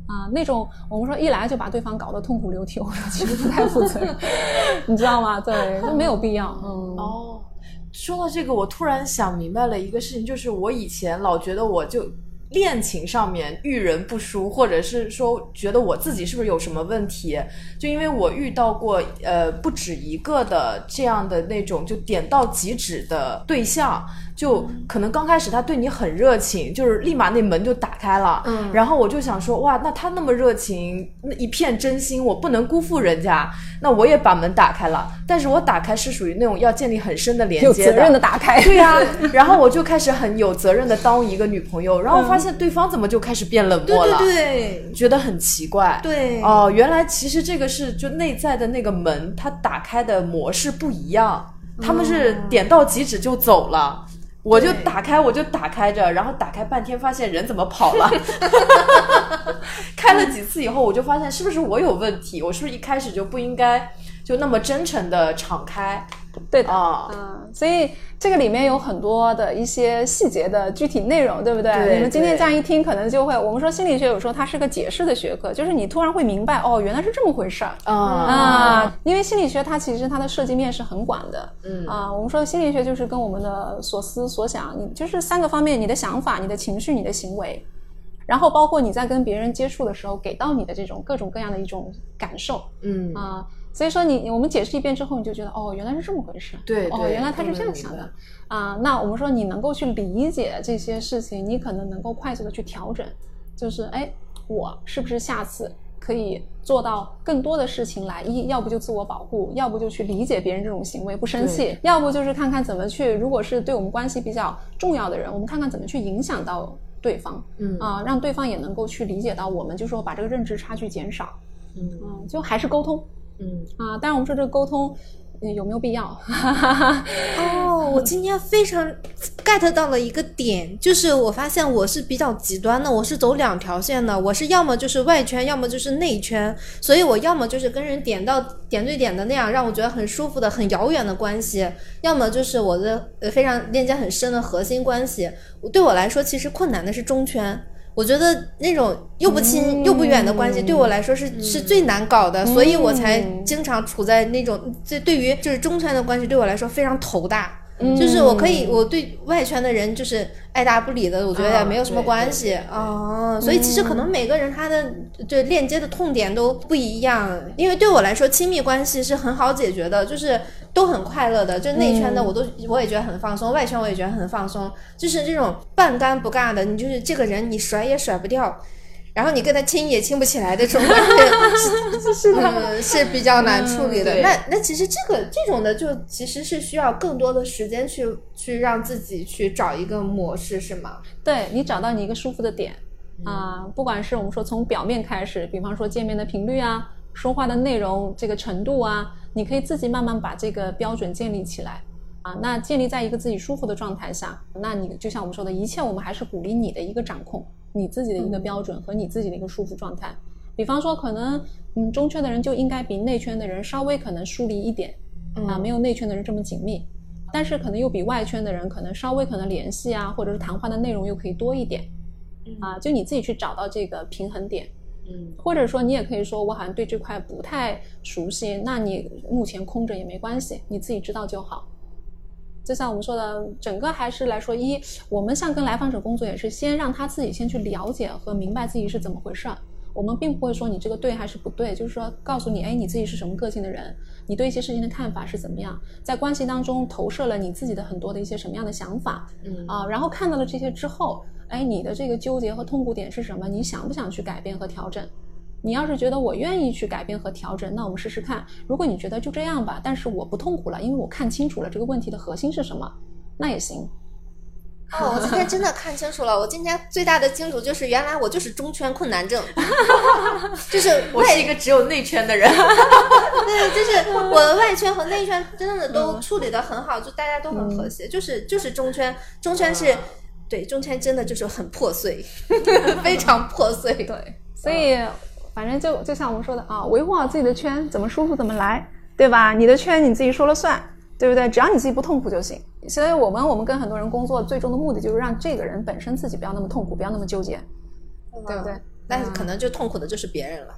啊。那种我们说一来就把对方搞得痛哭流涕，我说其实不太负责任，<laughs> 你知道吗？对，就没有必要。嗯哦。说到这个，我突然想明白了一个事情，就是我以前老觉得我就恋情上面遇人不淑，或者是说觉得我自己是不是有什么问题，就因为我遇到过呃不止一个的这样的那种就点到即止的对象。就可能刚开始他对你很热情，就是立马那门就打开了。嗯，然后我就想说，哇，那他那么热情，那一片真心，我不能辜负人家，那我也把门打开了。但是我打开是属于那种要建立很深的连接的，有责任的打开。对呀，<laughs> 然后我就开始很有责任的当一个女朋友，然后发现对方怎么就开始变冷漠了？对对对，觉得很奇怪。对哦，原来其实这个是就内在的那个门，它打开的模式不一样，他们是点到即止就走了。我就打开，我就打开着，然后打开半天，发现人怎么跑了？<laughs> 开了几次以后，我就发现是不是我有问题？我是不是一开始就不应该就那么真诚的敞开？对的。啊，嗯，所以这个里面有很多的一些细节的具体内容，对不对？你们今天这样一听，可能就会，我们说心理学有时候它是个解释的学科，就是你突然会明白，哦，原来是这么回事儿。啊。啊！因为心理学它其实它的涉及面是很广的，嗯。啊，我们说心理学就是跟我们的所思所想，你就是三个方面，你的想法、你的情绪、你的行为，然后包括你在跟别人接触的时候给到你的这种各种各样的一种感受，嗯。啊。所以说你我们解释一遍之后，你就觉得哦，原来是这么回事。对，哦，原来他是这样想的啊。那我们说你能够去理解这些事情，你可能能够快速的去调整，就是哎，我是不是下次可以做到更多的事情来？一要不就自我保护，要不就去理解别人这种行为不生气，要不就是看看怎么去，如果是对我们关系比较重要的人，我们看看怎么去影响到对方，嗯啊，让对方也能够去理解到我们，就说把这个认知差距减少，嗯啊，就还是沟通。嗯啊，当然我们说这个沟通有没有必要？<laughs> 哦，我今天非常 get 到了一个点，就是我发现我是比较极端的，我是走两条线的，我是要么就是外圈，要么就是内圈，所以我要么就是跟人点到点对点的那样让我觉得很舒服的很遥远的关系，要么就是我的呃非常链接很深的核心关系。对我来说，其实困难的是中圈。我觉得那种又不亲又不远的关系，对我来说是是最难搞的，所以我才经常处在那种这对于就是中圈的关系对我来说非常头大。就是我可以，我对外圈的人就是爱答不理的，我觉得也没有什么关系啊。所以其实可能每个人他的对链接的痛点都不一样。因为对我来说，亲密关系是很好解决的，就是都很快乐的。就内圈的我都我也觉得很放松，外圈我也觉得很放松。就是这种半干不尬的，你就是这个人你甩也甩不掉。然后你跟他亲也亲不起来的这种关系，<laughs> <laughs> 是的，是比较难处理的。那那其实这个这种的，就其实是需要更多的时间去去让自己去找一个模式，是吗？对你找到你一个舒服的点啊，不管是我们说从表面开始，比方说见面的频率啊，说话的内容这个程度啊，你可以自己慢慢把这个标准建立起来啊。那建立在一个自己舒服的状态下，那你就像我们说的一切，我们还是鼓励你的一个掌控。你自己的一个标准和你自己的一个舒服状态，比方说，可能嗯中圈的人就应该比内圈的人稍微可能疏离一点，啊，没有内圈的人这么紧密，但是可能又比外圈的人可能稍微可能联系啊，或者是谈话的内容又可以多一点，啊，就你自己去找到这个平衡点，嗯，或者说你也可以说我好像对这块不太熟悉，那你目前空着也没关系，你自己知道就好。就像我们说的，整个还是来说，一我们像跟来访者工作，也是先让他自己先去了解和明白自己是怎么回事儿。我们并不会说你这个对还是不对，就是说告诉你，哎，你自己是什么个性的人，你对一些事情的看法是怎么样，在关系当中投射了你自己的很多的一些什么样的想法，嗯啊，然后看到了这些之后，哎，你的这个纠结和痛苦点是什么？你想不想去改变和调整？你要是觉得我愿意去改变和调整，那我们试试看。如果你觉得就这样吧，但是我不痛苦了，因为我看清楚了这个问题的核心是什么，那也行。哦，我今天真的看清楚了。我今天最大的清楚就是，原来我就是中圈困难症，<laughs> 就是我是一个只有内圈的人。<laughs> 对，就是我的外圈和内圈真的都处理的很好，就大家都很和谐。就是就是中圈，中圈是对中圈真的就是很破碎，<laughs> 非常破碎。对。所以，反正就就像我们说的啊，维护好自己的圈，怎么舒服怎么来，对吧？你的圈你自己说了算，对不对？只要你自己不痛苦就行。所以我们我们跟很多人工作，最终的目的就是让这个人本身自己不要那么痛苦，不要那么纠结，对不对？但是可能就痛苦的就是别人了。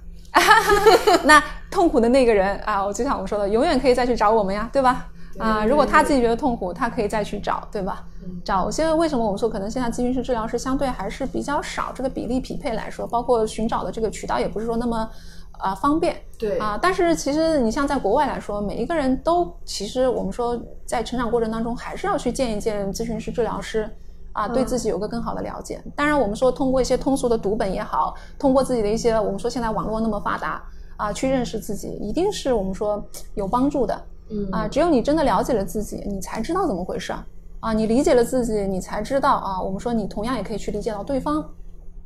<laughs> 那痛苦的那个人啊，我就像我们说的，永远可以再去找我们呀，对吧？啊，如果他自己觉得痛苦，他可以再去找，对吧？找现在为什么我们说可能现在咨询师治疗师相对还是比较少，这个比例匹配来说，包括寻找的这个渠道也不是说那么啊方便。对啊，但是其实你像在国外来说，每一个人都其实我们说在成长过程当中还是要去见一见咨询师治疗师啊，对自己有个更好的了解。当然，我们说通过一些通俗的读本也好，通过自己的一些我们说现在网络那么发达啊，去认识自己，一定是我们说有帮助的。嗯啊，只有你真的了解了自己，你才知道怎么回事啊！你理解了自己，你才知道啊。我们说你同样也可以去理解到对方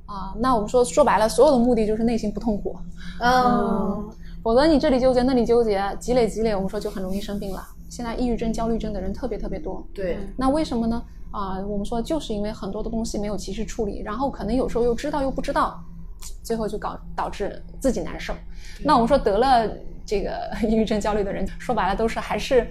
啊。那我们说说白了，所有的目的就是内心不痛苦。嗯，否则你这里纠结那里纠结，积累积累，我们说就很容易生病了。现在抑郁症、焦虑症的人特别特别多。对，那为什么呢？啊，我们说就是因为很多的东西没有及时处理，然后可能有时候又知道又不知道，最后就搞导致自己难受。那我们说得了。这个 <laughs> 抑郁症、焦虑的人，说白了都是还是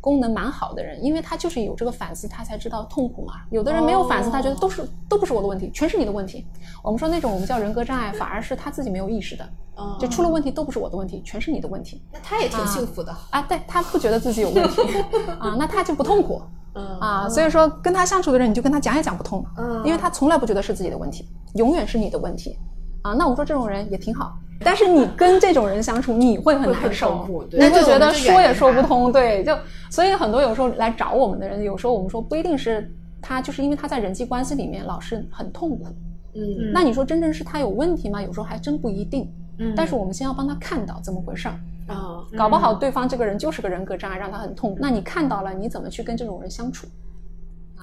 功能蛮好的人，因为他就是有这个反思，他才知道痛苦嘛。有的人没有反思，他觉得都是都不是我的问题，全是你的问题。我们说那种我们叫人格障碍，反而是他自己没有意识的，就出了问题都不是我的问题，全是你的问题。那他也挺幸福的啊，对他不觉得自己有问题 <laughs> 啊，那他就不痛苦。啊，所以说跟他相处的人，你就跟他讲也讲不通，嗯，因为他从来不觉得是自己的问题，永远是你的问题。啊，那我们说这种人也挺好。但是你跟这种人相处，你会很难受，你就觉得说也说不通，对，就所以很多有时候来找我们的人，有时候我们说不一定是他，就是因为他在人际关系里面老是很痛苦，嗯，那你说真正是他有问题吗？有时候还真不一定，嗯，但是我们先要帮他看到怎么回事儿啊，搞不好对方这个人就是个人格障碍，让他很痛苦，那你看到了，你怎么去跟这种人相处？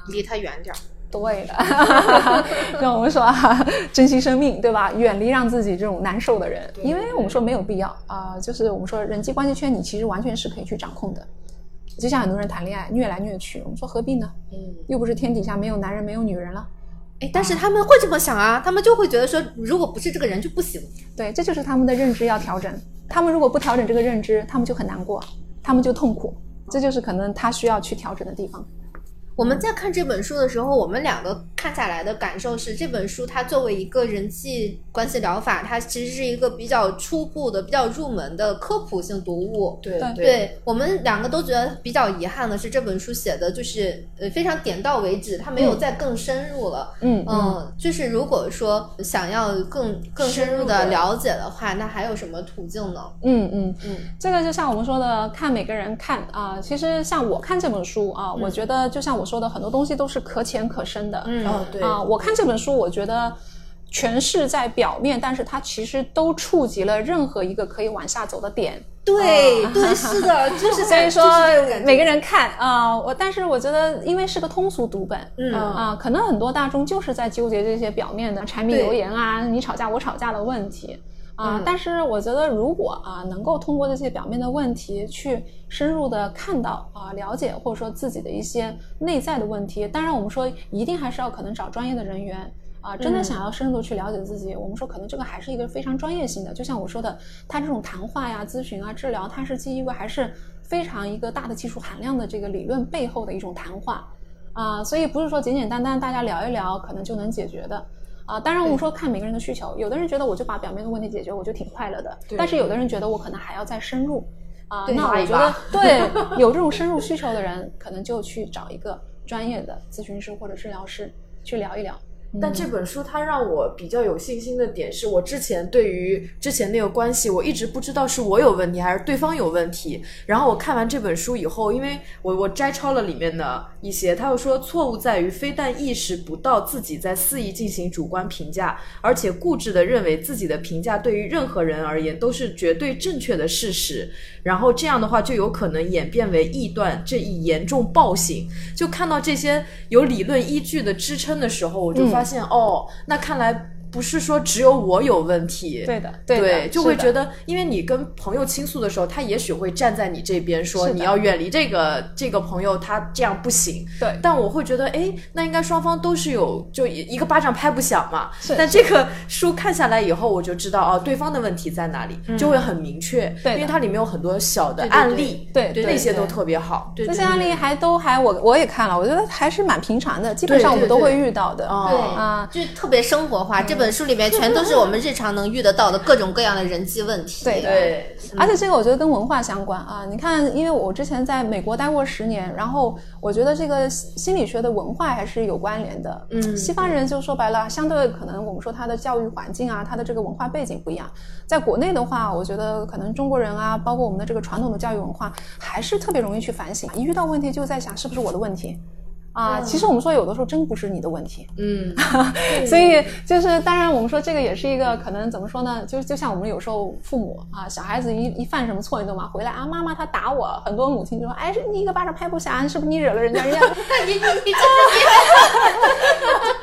离他远点儿。对的，<laughs> 那我们说啊，珍惜生命，对吧？远离让自己这种难受的人，因为我们说没有必要啊。就是我们说人际关系圈，你其实完全是可以去掌控的。就像很多人谈恋爱虐来虐去，我们说何必呢？嗯，又不是天底下没有男人没有女人了。哎，但是他们会这么想啊，他们就会觉得说，如果不是这个人就不行。对，这就是他们的认知要调整。他们如果不调整这个认知，他们就很难过，他们就痛苦。这就是可能他需要去调整的地方。我们在看这本书的时候，我们两个看下来的感受是，这本书它作为一个人际关系疗法，它其实是一个比较初步的、比较入门的科普性读物。对对，我们两个都觉得比较遗憾的是，这本书写的就是呃非常点到为止，它没有再更深入了。嗯嗯，就是如果说想要更更深入的了解的话，那还有什么途径呢？嗯嗯嗯，这个就像我们说的，看每个人看啊。其实像我看这本书啊，我觉得就像我。说的很多东西都是可浅可深的，嗯，对啊，我看这本书，我觉得全是在表面，但是它其实都触及了任何一个可以往下走的点。对对，是的，<laughs> 就是所以说每个人看啊，我但是我觉得，因为是个通俗读本，嗯啊，可能很多大众就是在纠结这些表面的柴米油盐啊，你吵架我吵架的问题。啊，但是我觉得，如果啊能够通过这些表面的问题去深入的看到啊了解，或者说自己的一些内在的问题，当然我们说一定还是要可能找专业的人员啊，真的想要深入去了解自己，我们说可能这个还是一个非常专业性的。就像我说的，他这种谈话呀、咨询啊、治疗，它是基于一个还是非常一个大的技术含量的这个理论背后的一种谈话啊，所以不是说简简单单大家聊一聊可能就能解决的。啊，当然我们说看每个人的需求，有的人觉得我就把表面的问题解决，我就挺快乐的。但是有的人觉得我可能还要再深入。啊，那我觉得 <laughs> 对有这种深入需求的人，可能就去找一个专业的咨询师或者治疗师去聊一聊。但这本书它让我比较有信心的点是，我之前对于之前那个关系，我一直不知道是我有问题还是对方有问题。然后我看完这本书以后，因为我我摘抄了里面的一些，他又说错误在于非但意识不到自己在肆意进行主观评价，而且固执的认为自己的评价对于任何人而言都是绝对正确的事实。然后这样的话就有可能演变为臆断，这一严重暴行。就看到这些有理论依据的支撑的时候，我就发发现哦，那看来。不是说只有我有问题，对的，对，就会觉得，因为你跟朋友倾诉的时候，他也许会站在你这边，说你要远离这个这个朋友，他这样不行。对，但我会觉得，哎，那应该双方都是有，就一个巴掌拍不响嘛。但这个书看下来以后，我就知道，哦，对方的问题在哪里，就会很明确。对，因为它里面有很多小的案例，对，那些都特别好。这些案例还都还我我也看了，我觉得还是蛮平常的，基本上我们都会遇到的。对啊，就特别生活化。这本书里面全都是我们日常能遇得到的各种各样的人际问题。对对，而且这个我觉得跟文化相关啊。你看，因为我之前在美国待过十年，然后我觉得这个心理学的文化还是有关联的。嗯，西方人就说白了，相对可能我们说他的教育环境啊，他的这个文化背景不一样。在国内的话，我觉得可能中国人啊，包括我们的这个传统的教育文化，还是特别容易去反省，一遇到问题就在想是不是我的问题。啊，其实我们说有的时候真不是你的问题，嗯，<laughs> 所以就是当然我们说这个也是一个可能怎么说呢？就就像我们有时候父母啊，小孩子一一犯什么错，你懂吗？回来啊，妈妈他打我，很多母亲就说，哎，是你一个巴掌拍不响，是不是你惹了人家？人家你你你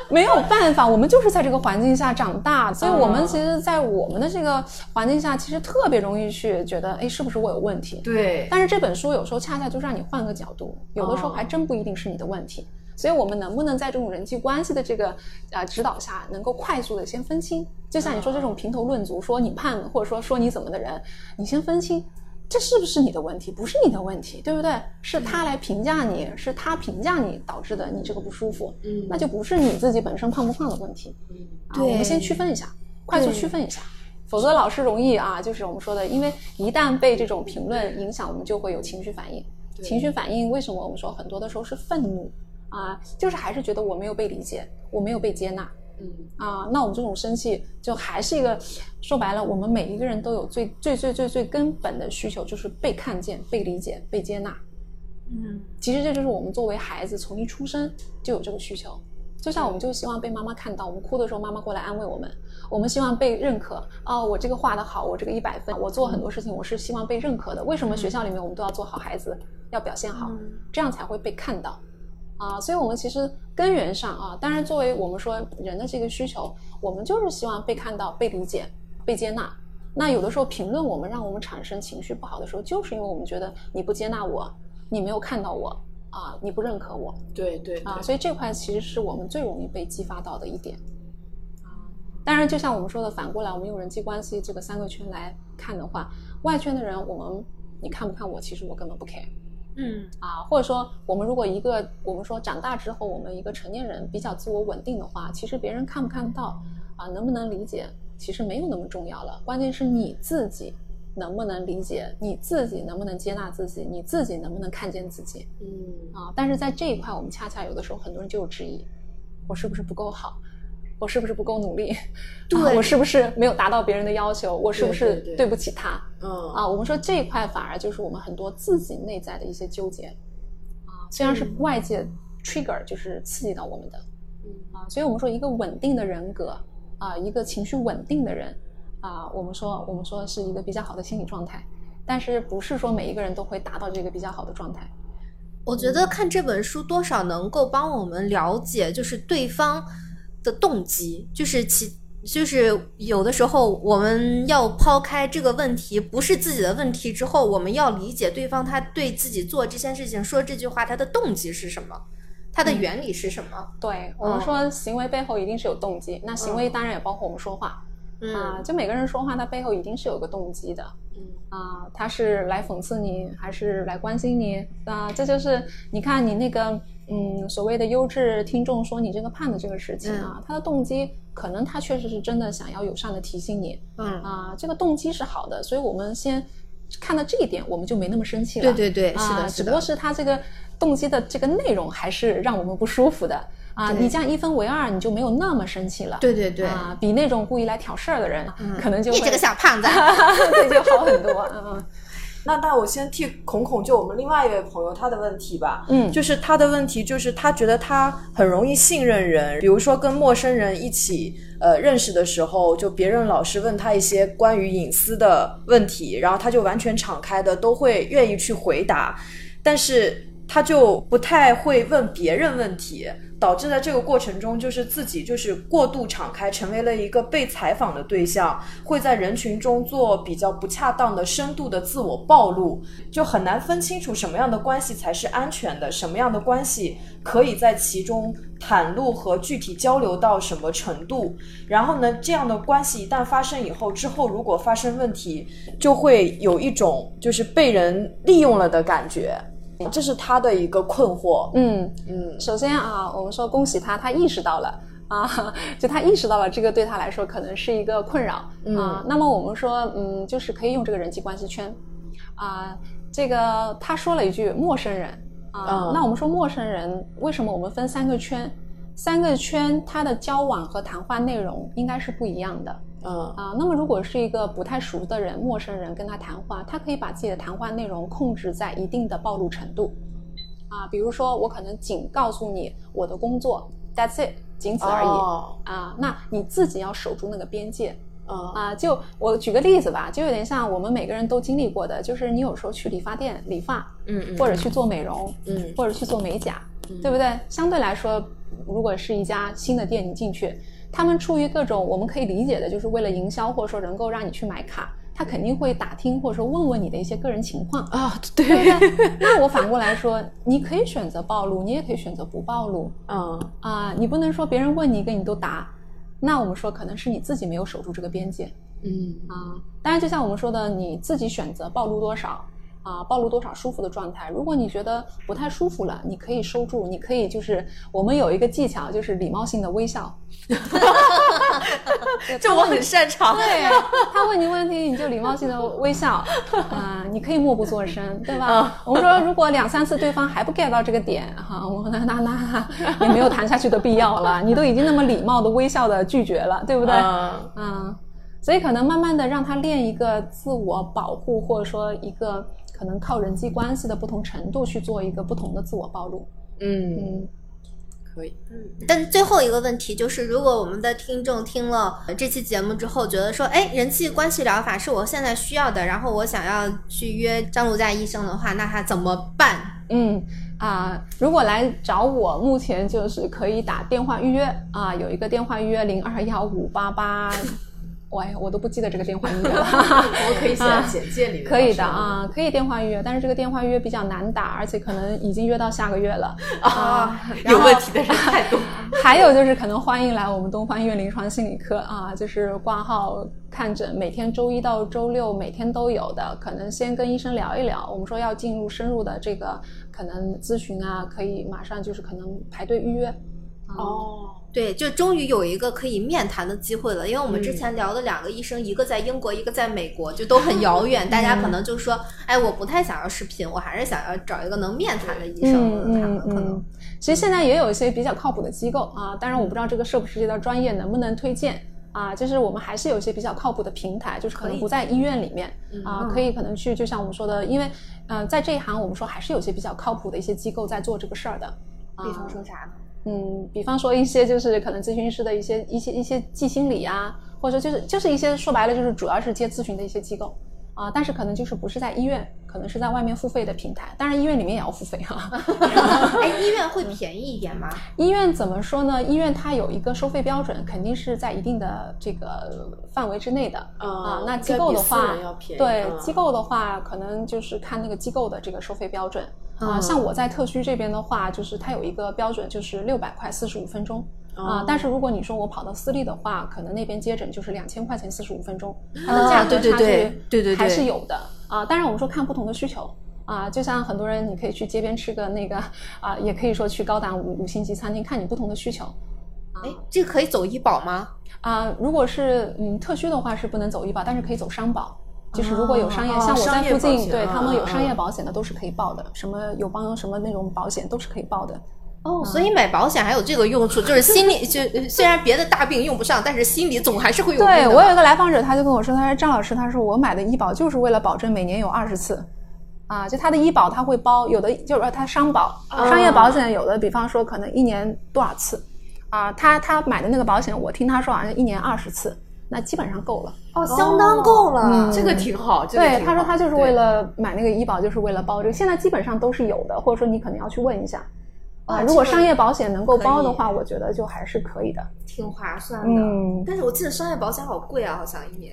没有办法，我们就是在这个环境下长大，所以我们其实，在我们的这个环境下，其实特别容易去觉得，哎，是不是我有问题？对。但是这本书有时候恰恰就让你换个角度，有的时候还真不一定是你的问题。所以，我们能不能在这种人际关系的这个呃指导下，能够快速的先分清？就像你说这种评头论足，说你胖，或者说说你怎么的人，你先分清，这是不是你的问题？不是你的问题，对不对？是他来评价你，是他评价你导致的你这个不舒服，嗯，那就不是你自己本身胖不胖的问题，嗯，啊，我们先区分一下，快速区分一下，否则老是容易啊，就是我们说的，因为一旦被这种评论影响，我们就会有情绪反应，情绪反应为什么我们说很多的时候是愤怒？啊，就是还是觉得我没有被理解，我没有被接纳。嗯啊，那我们这种生气就还是一个说白了，我们每一个人都有最最最最最根本的需求，就是被看见、被理解、被接纳。嗯，其实这就是我们作为孩子从一出生就有这个需求。就像我们就希望被妈妈看到，我们哭的时候妈妈过来安慰我们，我们希望被认可。哦，我这个画的好，我这个一百分，我做很多事情我是希望被认可的。为什么学校里面我们都要做好孩子，要表现好，这样才会被看到。啊，所以我们其实根源上啊，当然作为我们说人的这个需求，我们就是希望被看到、被理解、被接纳。那有的时候评论我们，让我们产生情绪不好的时候，就是因为我们觉得你不接纳我，你没有看到我啊，你不认可我。对对啊，所以这块其实是我们最容易被激发到的一点。啊，当然就像我们说的，反过来我们用人际关系这个三个圈来看的话，外圈的人，我们你看不看我，其实我根本不 care。嗯啊，或者说我们如果一个我们说长大之后，我们一个成年人比较自我稳定的话，其实别人看不看到啊，能不能理解，其实没有那么重要了。关键是你自己能不能理解，你自己能不能接纳自己，你自己能不能看见自己。嗯啊，但是在这一块，我们恰恰有的时候很多人就有质疑，我是不是不够好？我是不是不够努力？对 <laughs> 我是不是没有达到别人的要求？我是不是对不起他？嗯啊，我们说这一块反而就是我们很多自己内在的一些纠结啊，虽然是外界 trigger 就是刺激到我们的，嗯啊，所以我们说一个稳定的人格啊，一个情绪稳定的人啊，我们说我们说是一个比较好的心理状态，但是不是说每一个人都会达到这个比较好的状态？我觉得看这本书多少能够帮我们了解，就是对方。的动机就是其就是有的时候我们要抛开这个问题不是自己的问题之后，我们要理解对方他对自己做这件事情说这句话他的动机是什么，他的原理是什么？对我们说行为背后一定是有动机，那行为当然也包括我们说话啊，就每个人说话他背后一定是有个动机的，嗯啊，他是来讽刺你还是来关心你啊？这就是你看你那个。嗯，所谓的优质听众说你这个胖的这个事情啊，他的动机可能他确实是真的想要友善的提醒你，嗯啊，这个动机是好的，所以我们先看到这一点，我们就没那么生气了。对对对，是的，只不过是他这个动机的这个内容还是让我们不舒服的啊。你这样一分为二，你就没有那么生气了。对对对，啊，比那种故意来挑事儿的人，可能就你这个小胖子，<laughs> 对，就好很多。嗯。<laughs> 那那我先替孔孔就我们另外一位朋友他的问题吧，嗯，就是他的问题就是他觉得他很容易信任人，比如说跟陌生人一起呃认识的时候，就别人老是问他一些关于隐私的问题，然后他就完全敞开的都会愿意去回答，但是他就不太会问别人问题。导致在这个过程中，就是自己就是过度敞开，成为了一个被采访的对象，会在人群中做比较不恰当的深度的自我暴露，就很难分清楚什么样的关系才是安全的，什么样的关系可以在其中袒露和具体交流到什么程度。然后呢，这样的关系一旦发生以后，之后如果发生问题，就会有一种就是被人利用了的感觉。这是他的一个困惑。嗯嗯，首先啊，我们说恭喜他，他意识到了啊，就他意识到了这个对他来说可能是一个困扰啊。那么我们说，嗯，就是可以用这个人际关系圈啊。这个他说了一句陌生人啊，那我们说陌生人为什么我们分三个圈？三个圈他的交往和谈话内容应该是不一样的。嗯啊，那么如果是一个不太熟的人、陌生人跟他谈话，他可以把自己的谈话内容控制在一定的暴露程度，啊，比如说我可能仅告诉你我的工作，That's it，仅此而已啊。那你自己要守住那个边界，啊，就我举个例子吧，就有点像我们每个人都经历过的，就是你有时候去理发店理发，嗯，或者去做美容，嗯，或者去做美甲，对不对？相对来说，如果是一家新的店，你进去。他们出于各种我们可以理解的，就是为了营销或者说能够让你去买卡，他肯定会打听或者说问问你的一些个人情况啊。对，<laughs> 那我反过来说，你可以选择暴露，你也可以选择不暴露。嗯啊，你不能说别人问你，一个你都答。那我们说可能是你自己没有守住这个边界嗯啊，当然就像我们说的，你自己选择暴露多少。啊，暴露多少舒服的状态？如果你觉得不太舒服了，你可以收住，你可以就是我们有一个技巧，就是礼貌性的微笑。<laughs> 这我很擅长。对，他问你问题，你就礼貌性的微笑。啊，你可以默不作声，对吧？我们说，如果两三次对方还不 get 到这个点，哈，我那那那也没有谈下去的必要了。你都已经那么礼貌的微笑的拒绝了，对不对？嗯。所以可能慢慢的让他练一个自我保护，或者说一个。可能靠人际关系的不同程度去做一个不同的自我暴露。嗯嗯，可以。嗯，但最后一个问题就是，如果我们的听众听了这期节目之后，觉得说，哎，人际关系疗法是我现在需要的，然后我想要去约张璐佳医生的话，那他怎么办？嗯啊，如果来找我，目前就是可以打电话预约啊，有一个电话预约零二幺五八八。喂，我都不记得这个电话预约了。<laughs> 我可以写在简介里。可以的啊，可以电话预约，但是这个电话预约比较难打，而且可能已经约到下个月了啊。有问题的人太多。<laughs> 还有就是可能欢迎来我们东方医院临床心理科啊，就是挂号看诊，每天周一到周六每天都有的。可能先跟医生聊一聊，我们说要进入深入的这个可能咨询啊，可以马上就是可能排队预约。哦。对，就终于有一个可以面谈的机会了，因为我们之前聊的两个医生，一个在英国，一个在美国，就都很遥远。大家可能就说，哎，我不太想要视频，我还是想要找一个能面谈的医生。他们可能，其实现在也有一些比较靠谱的机构啊，当然我不知道这个涉不涉及到专业，能不能推荐啊？就是我们还是有一些比较靠谱的平台，就是可能不在医院里面啊，可以可能去，就像我们说的，因为嗯，在这一行我们说还是有些比较靠谱的一些机构在做这个事儿的。比方说啥呢？嗯，比方说一些就是可能咨询师的一些一些一些记心理啊，或者就是就是一些说白了就是主要是接咨询的一些机构啊，但是可能就是不是在医院，可能是在外面付费的平台，当然医院里面也要付费哈。<laughs> 哎，医院会便宜一点吗？<laughs> 医院怎么说呢？医院它有一个收费标准，肯定是在一定的这个范围之内的啊。那机构的话，对机构的话，可能就是看那个机构的这个收费标准。啊，像我在特区这边的话，就是它有一个标准，就是六百块四十五分钟啊。但是如果你说我跑到私立的话，可能那边接诊就是两千块钱四十五分钟，它的价格差距对对还是有的啊。当然我们说看不同的需求啊，就像很多人你可以去街边吃个那个啊，也可以说去高档五五星级餐厅，看你不同的需求。哎，这个可以走医保吗？啊，如果是嗯特需的话是不能走医保，但是可以走商保。就是如果有商业，像我在附近，对他们有商业保险的都是可以报的，什么友邦什么那种保险都是可以报的。哦，所以买保险还有这个用处，就是心理就虽然别的大病用不上，但是心理总还是会有。对我有一个来访者，他就跟我说，他说张老师，他说我买的医保就是为了保证每年有二十次，啊，就他的医保他会包，有的就是说他商保，商业保险有的，比方说可能一年多少次，啊，他他买的那个保险，我听他说好像一年二十次。那基本上够了哦，相当够了，这个挺好。对，他说他就是为了买那个医保，就是为了包这个。现在基本上都是有的，或者说你可能要去问一下啊。如果商业保险能够包的话，我觉得就还是可以的，挺划算的。嗯，但是我记得商业保险好贵啊，好像一年。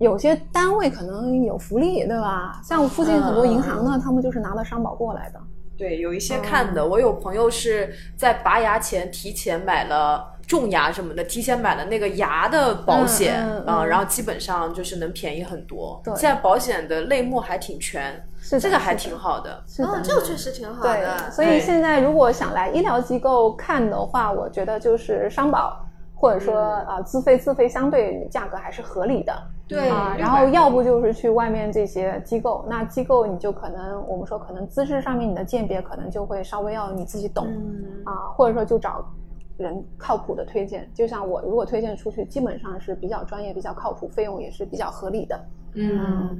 有些单位可能有福利，对吧？像我附近很多银行呢，他们就是拿了商保过来的。对，有一些看的，我有朋友是在拔牙前提前买了。种牙什么的，提前买了那个牙的保险啊，然后基本上就是能便宜很多。现在保险的类目还挺全，这个还挺好的。嗯，这个确实挺好的。所以现在如果想来医疗机构看的话，我觉得就是商保，或者说啊自费，自费相对价格还是合理的。对啊，然后要不就是去外面这些机构，那机构你就可能我们说可能资质上面你的鉴别可能就会稍微要你自己懂啊，或者说就找。人靠谱的推荐，就像我如果推荐出去，基本上是比较专业、比较靠谱，费用也是比较合理的。嗯。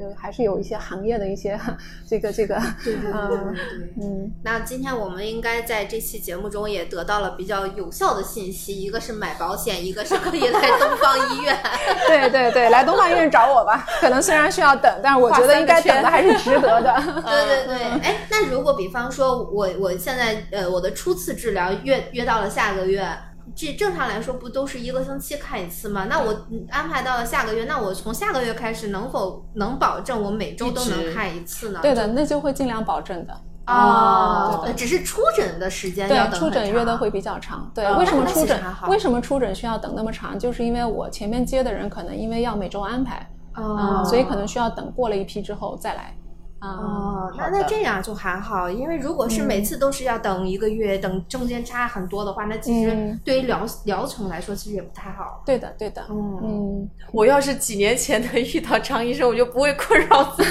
就还是有一些行业的一些这个这个，对对对对对，嗯。那今天我们应该在这期节目中也得到了比较有效的信息，一个是买保险，一个是可以来东方医院。<laughs> 对对对，来东方医院找我吧。可能虽然需要等，但是我觉得应该等的还是值得的。<laughs> 对对对，哎，那如果比方说我我现在呃我的初次治疗约约到了下个月。这正常来说不都是一个星期看一次吗？那我安排到了下个月，那我从下个月开始能否能保证我每周都能看一次呢？对的，那就会尽量保证的。啊，只是出诊的时间对出诊约的会比较长。对，为什么出诊为什么出诊需要等那么长？就是因为我前面接的人可能因为要每周安排啊，所以可能需要等过了一批之后再来。哦，那那这样就还好，因为如果是每次都是要等一个月，等中间差很多的话，那其实对于疗疗程来说，其实也不太好。对的，对的。嗯，<laughs> 我要是几年前能遇到张医生，我就不会困扰这么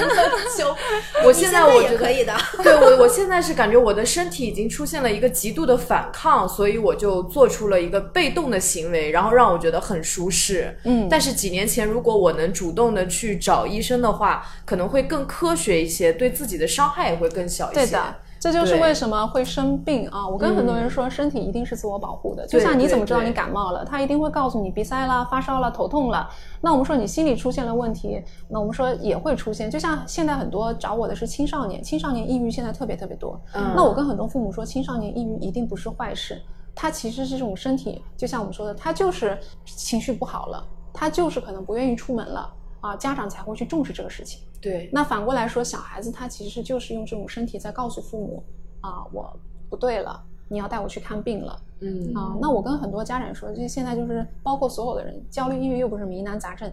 久。我现在我觉得可以的。<laughs> 对我，我现在是感觉我的身体已经出现了一个极度的反抗，所以我就做出了一个被动的行为，然后让我觉得很舒适。嗯，但是几年前如果我能主动的去找医生的话，可能会更科学一些。对自己的伤害也会更小一些。对的，这就是为什么会生病啊！我跟很多人说，身体一定是自我保护的。就像你怎么知道你感冒了？他一定会告诉你鼻塞了、发烧了、头痛了。那我们说你心理出现了问题，那我们说也会出现。就像现在很多找我的是青少年，青少年抑郁现在特别特别多。嗯。那我跟很多父母说，青少年抑郁一定不是坏事，他其实是这种身体，就像我们说的，他就是情绪不好了，他就是可能不愿意出门了。啊，家长才会去重视这个事情。对，那反过来说，小孩子他其实就是用这种身体在告诉父母啊，我不对了，你要带我去看病了。嗯啊，那我跟很多家长说，就现在就是包括所有的人，焦虑、抑郁又不是疑难杂症，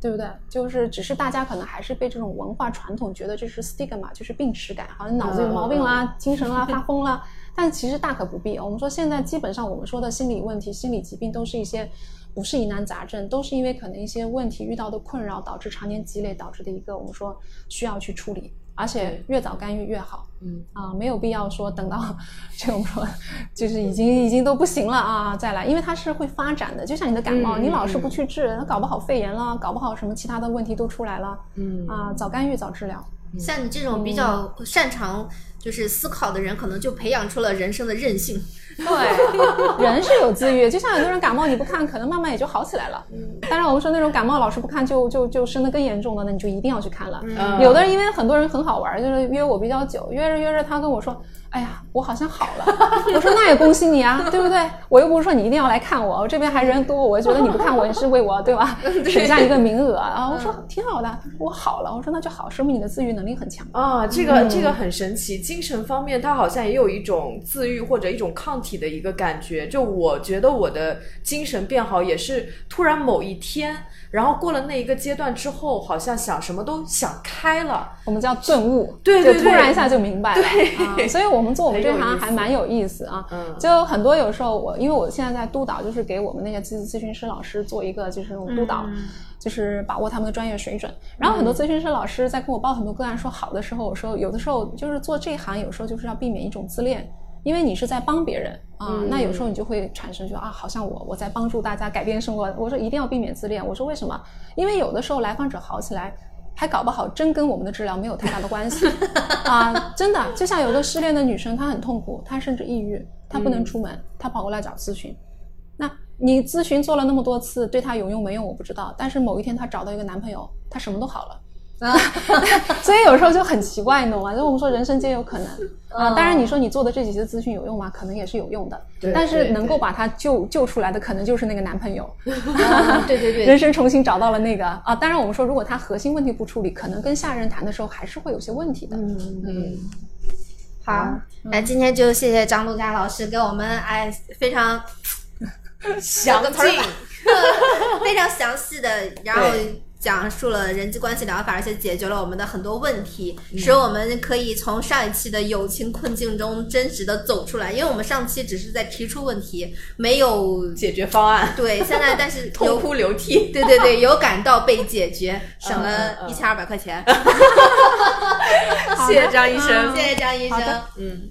对不对？就是只是大家可能还是被这种文化传统觉得这是 stigma，就是病耻感，好像脑子有毛病啦，精神啦，发疯啦。但其实大可不必。我们说现在基本上我们说的心理问题、心理疾病都是一些。不是疑难杂症，都是因为可能一些问题遇到的困扰导致常年积累导致的一个我们说需要去处理，而且越早干预越好。嗯啊，没有必要说等到这种说就是已经已经都不行了啊再来，因为它是会发展的，就像你的感冒，你老是不去治，它搞不好肺炎了，搞不好什么其他的问题都出来了。嗯啊，早干预早治疗。像你这种比较擅长就是思考的人，可能就培养出了人生的韧性。对，人是有自愈，就像很多人感冒你不看，可能慢慢也就好起来了。嗯，当然我们说那种感冒老是不看，就就就生的更严重的，那你就一定要去看了。嗯，有的人因为很多人很好玩，就是约我比较久，约着约着他跟我说。哎呀，我好像好了。<laughs> 我说那也恭喜你啊，<laughs> 对不对？我又不是说你一定要来看我，我这边还人多，我觉得你不看我也是为我，<laughs> 对吧？省下一个名额啊。我说挺好的，他说我好了。我说那就好，说明你的自愈能力很强啊。这个这个很神奇，精神方面它好像也有一种自愈或者一种抗体的一个感觉。就我觉得我的精神变好也是突然某一天。然后过了那一个阶段之后，好像想什么都想开了，我们叫顿悟，对，就突然一下就明白了。对，所以我们做我们这行还蛮有意思啊。嗯，就很多有时候我，因为我现在在督导，就是给我们那些咨咨询师老师做一个就是那种督导，就是把握他们的专业水准。然后很多咨询师老师在跟我报很多个案说好的时候，我说有的时候就是做这行，有时候就是要避免一种自恋。因为你是在帮别人啊，那有时候你就会产生说啊，好像我我在帮助大家改变生活。我说一定要避免自恋。我说为什么？因为有的时候来访者好起来，还搞不好真跟我们的治疗没有太大的关系 <laughs> 啊！真的，就像有个失恋的女生，她很痛苦，她甚至抑郁，她不能出门，她跑过来找咨询。那你咨询做了那么多次，对她有用没用我不知道。但是某一天她找到一个男朋友，她什么都好了。啊，<laughs> 所以有时候就很奇怪，你懂吗？就我们说人生皆有可能啊。当然，你说你做的这几次咨询有用吗？可能也是有用的。但是能够把他救救出来的，可能就是那个男朋友。<laughs> 对对对，人生重新找到了那个啊。当然，我们说如果他核心问题不处理，可能跟下任谈的时候还是会有些问题的。嗯嗯。好，那今天就谢谢张璐佳老师给我们哎非常详尽、<laughs> 非常详细的，然后。讲述了人际关系疗法，而且解决了我们的很多问题，使我们可以从上一期的友情困境中真实的走出来。因为我们上期只是在提出问题，没有解决方案。对，现在但是 <laughs> 痛哭流涕。对对对，有感到被解决，省了一千二百块钱。谢谢张医生，谢谢张医生。嗯。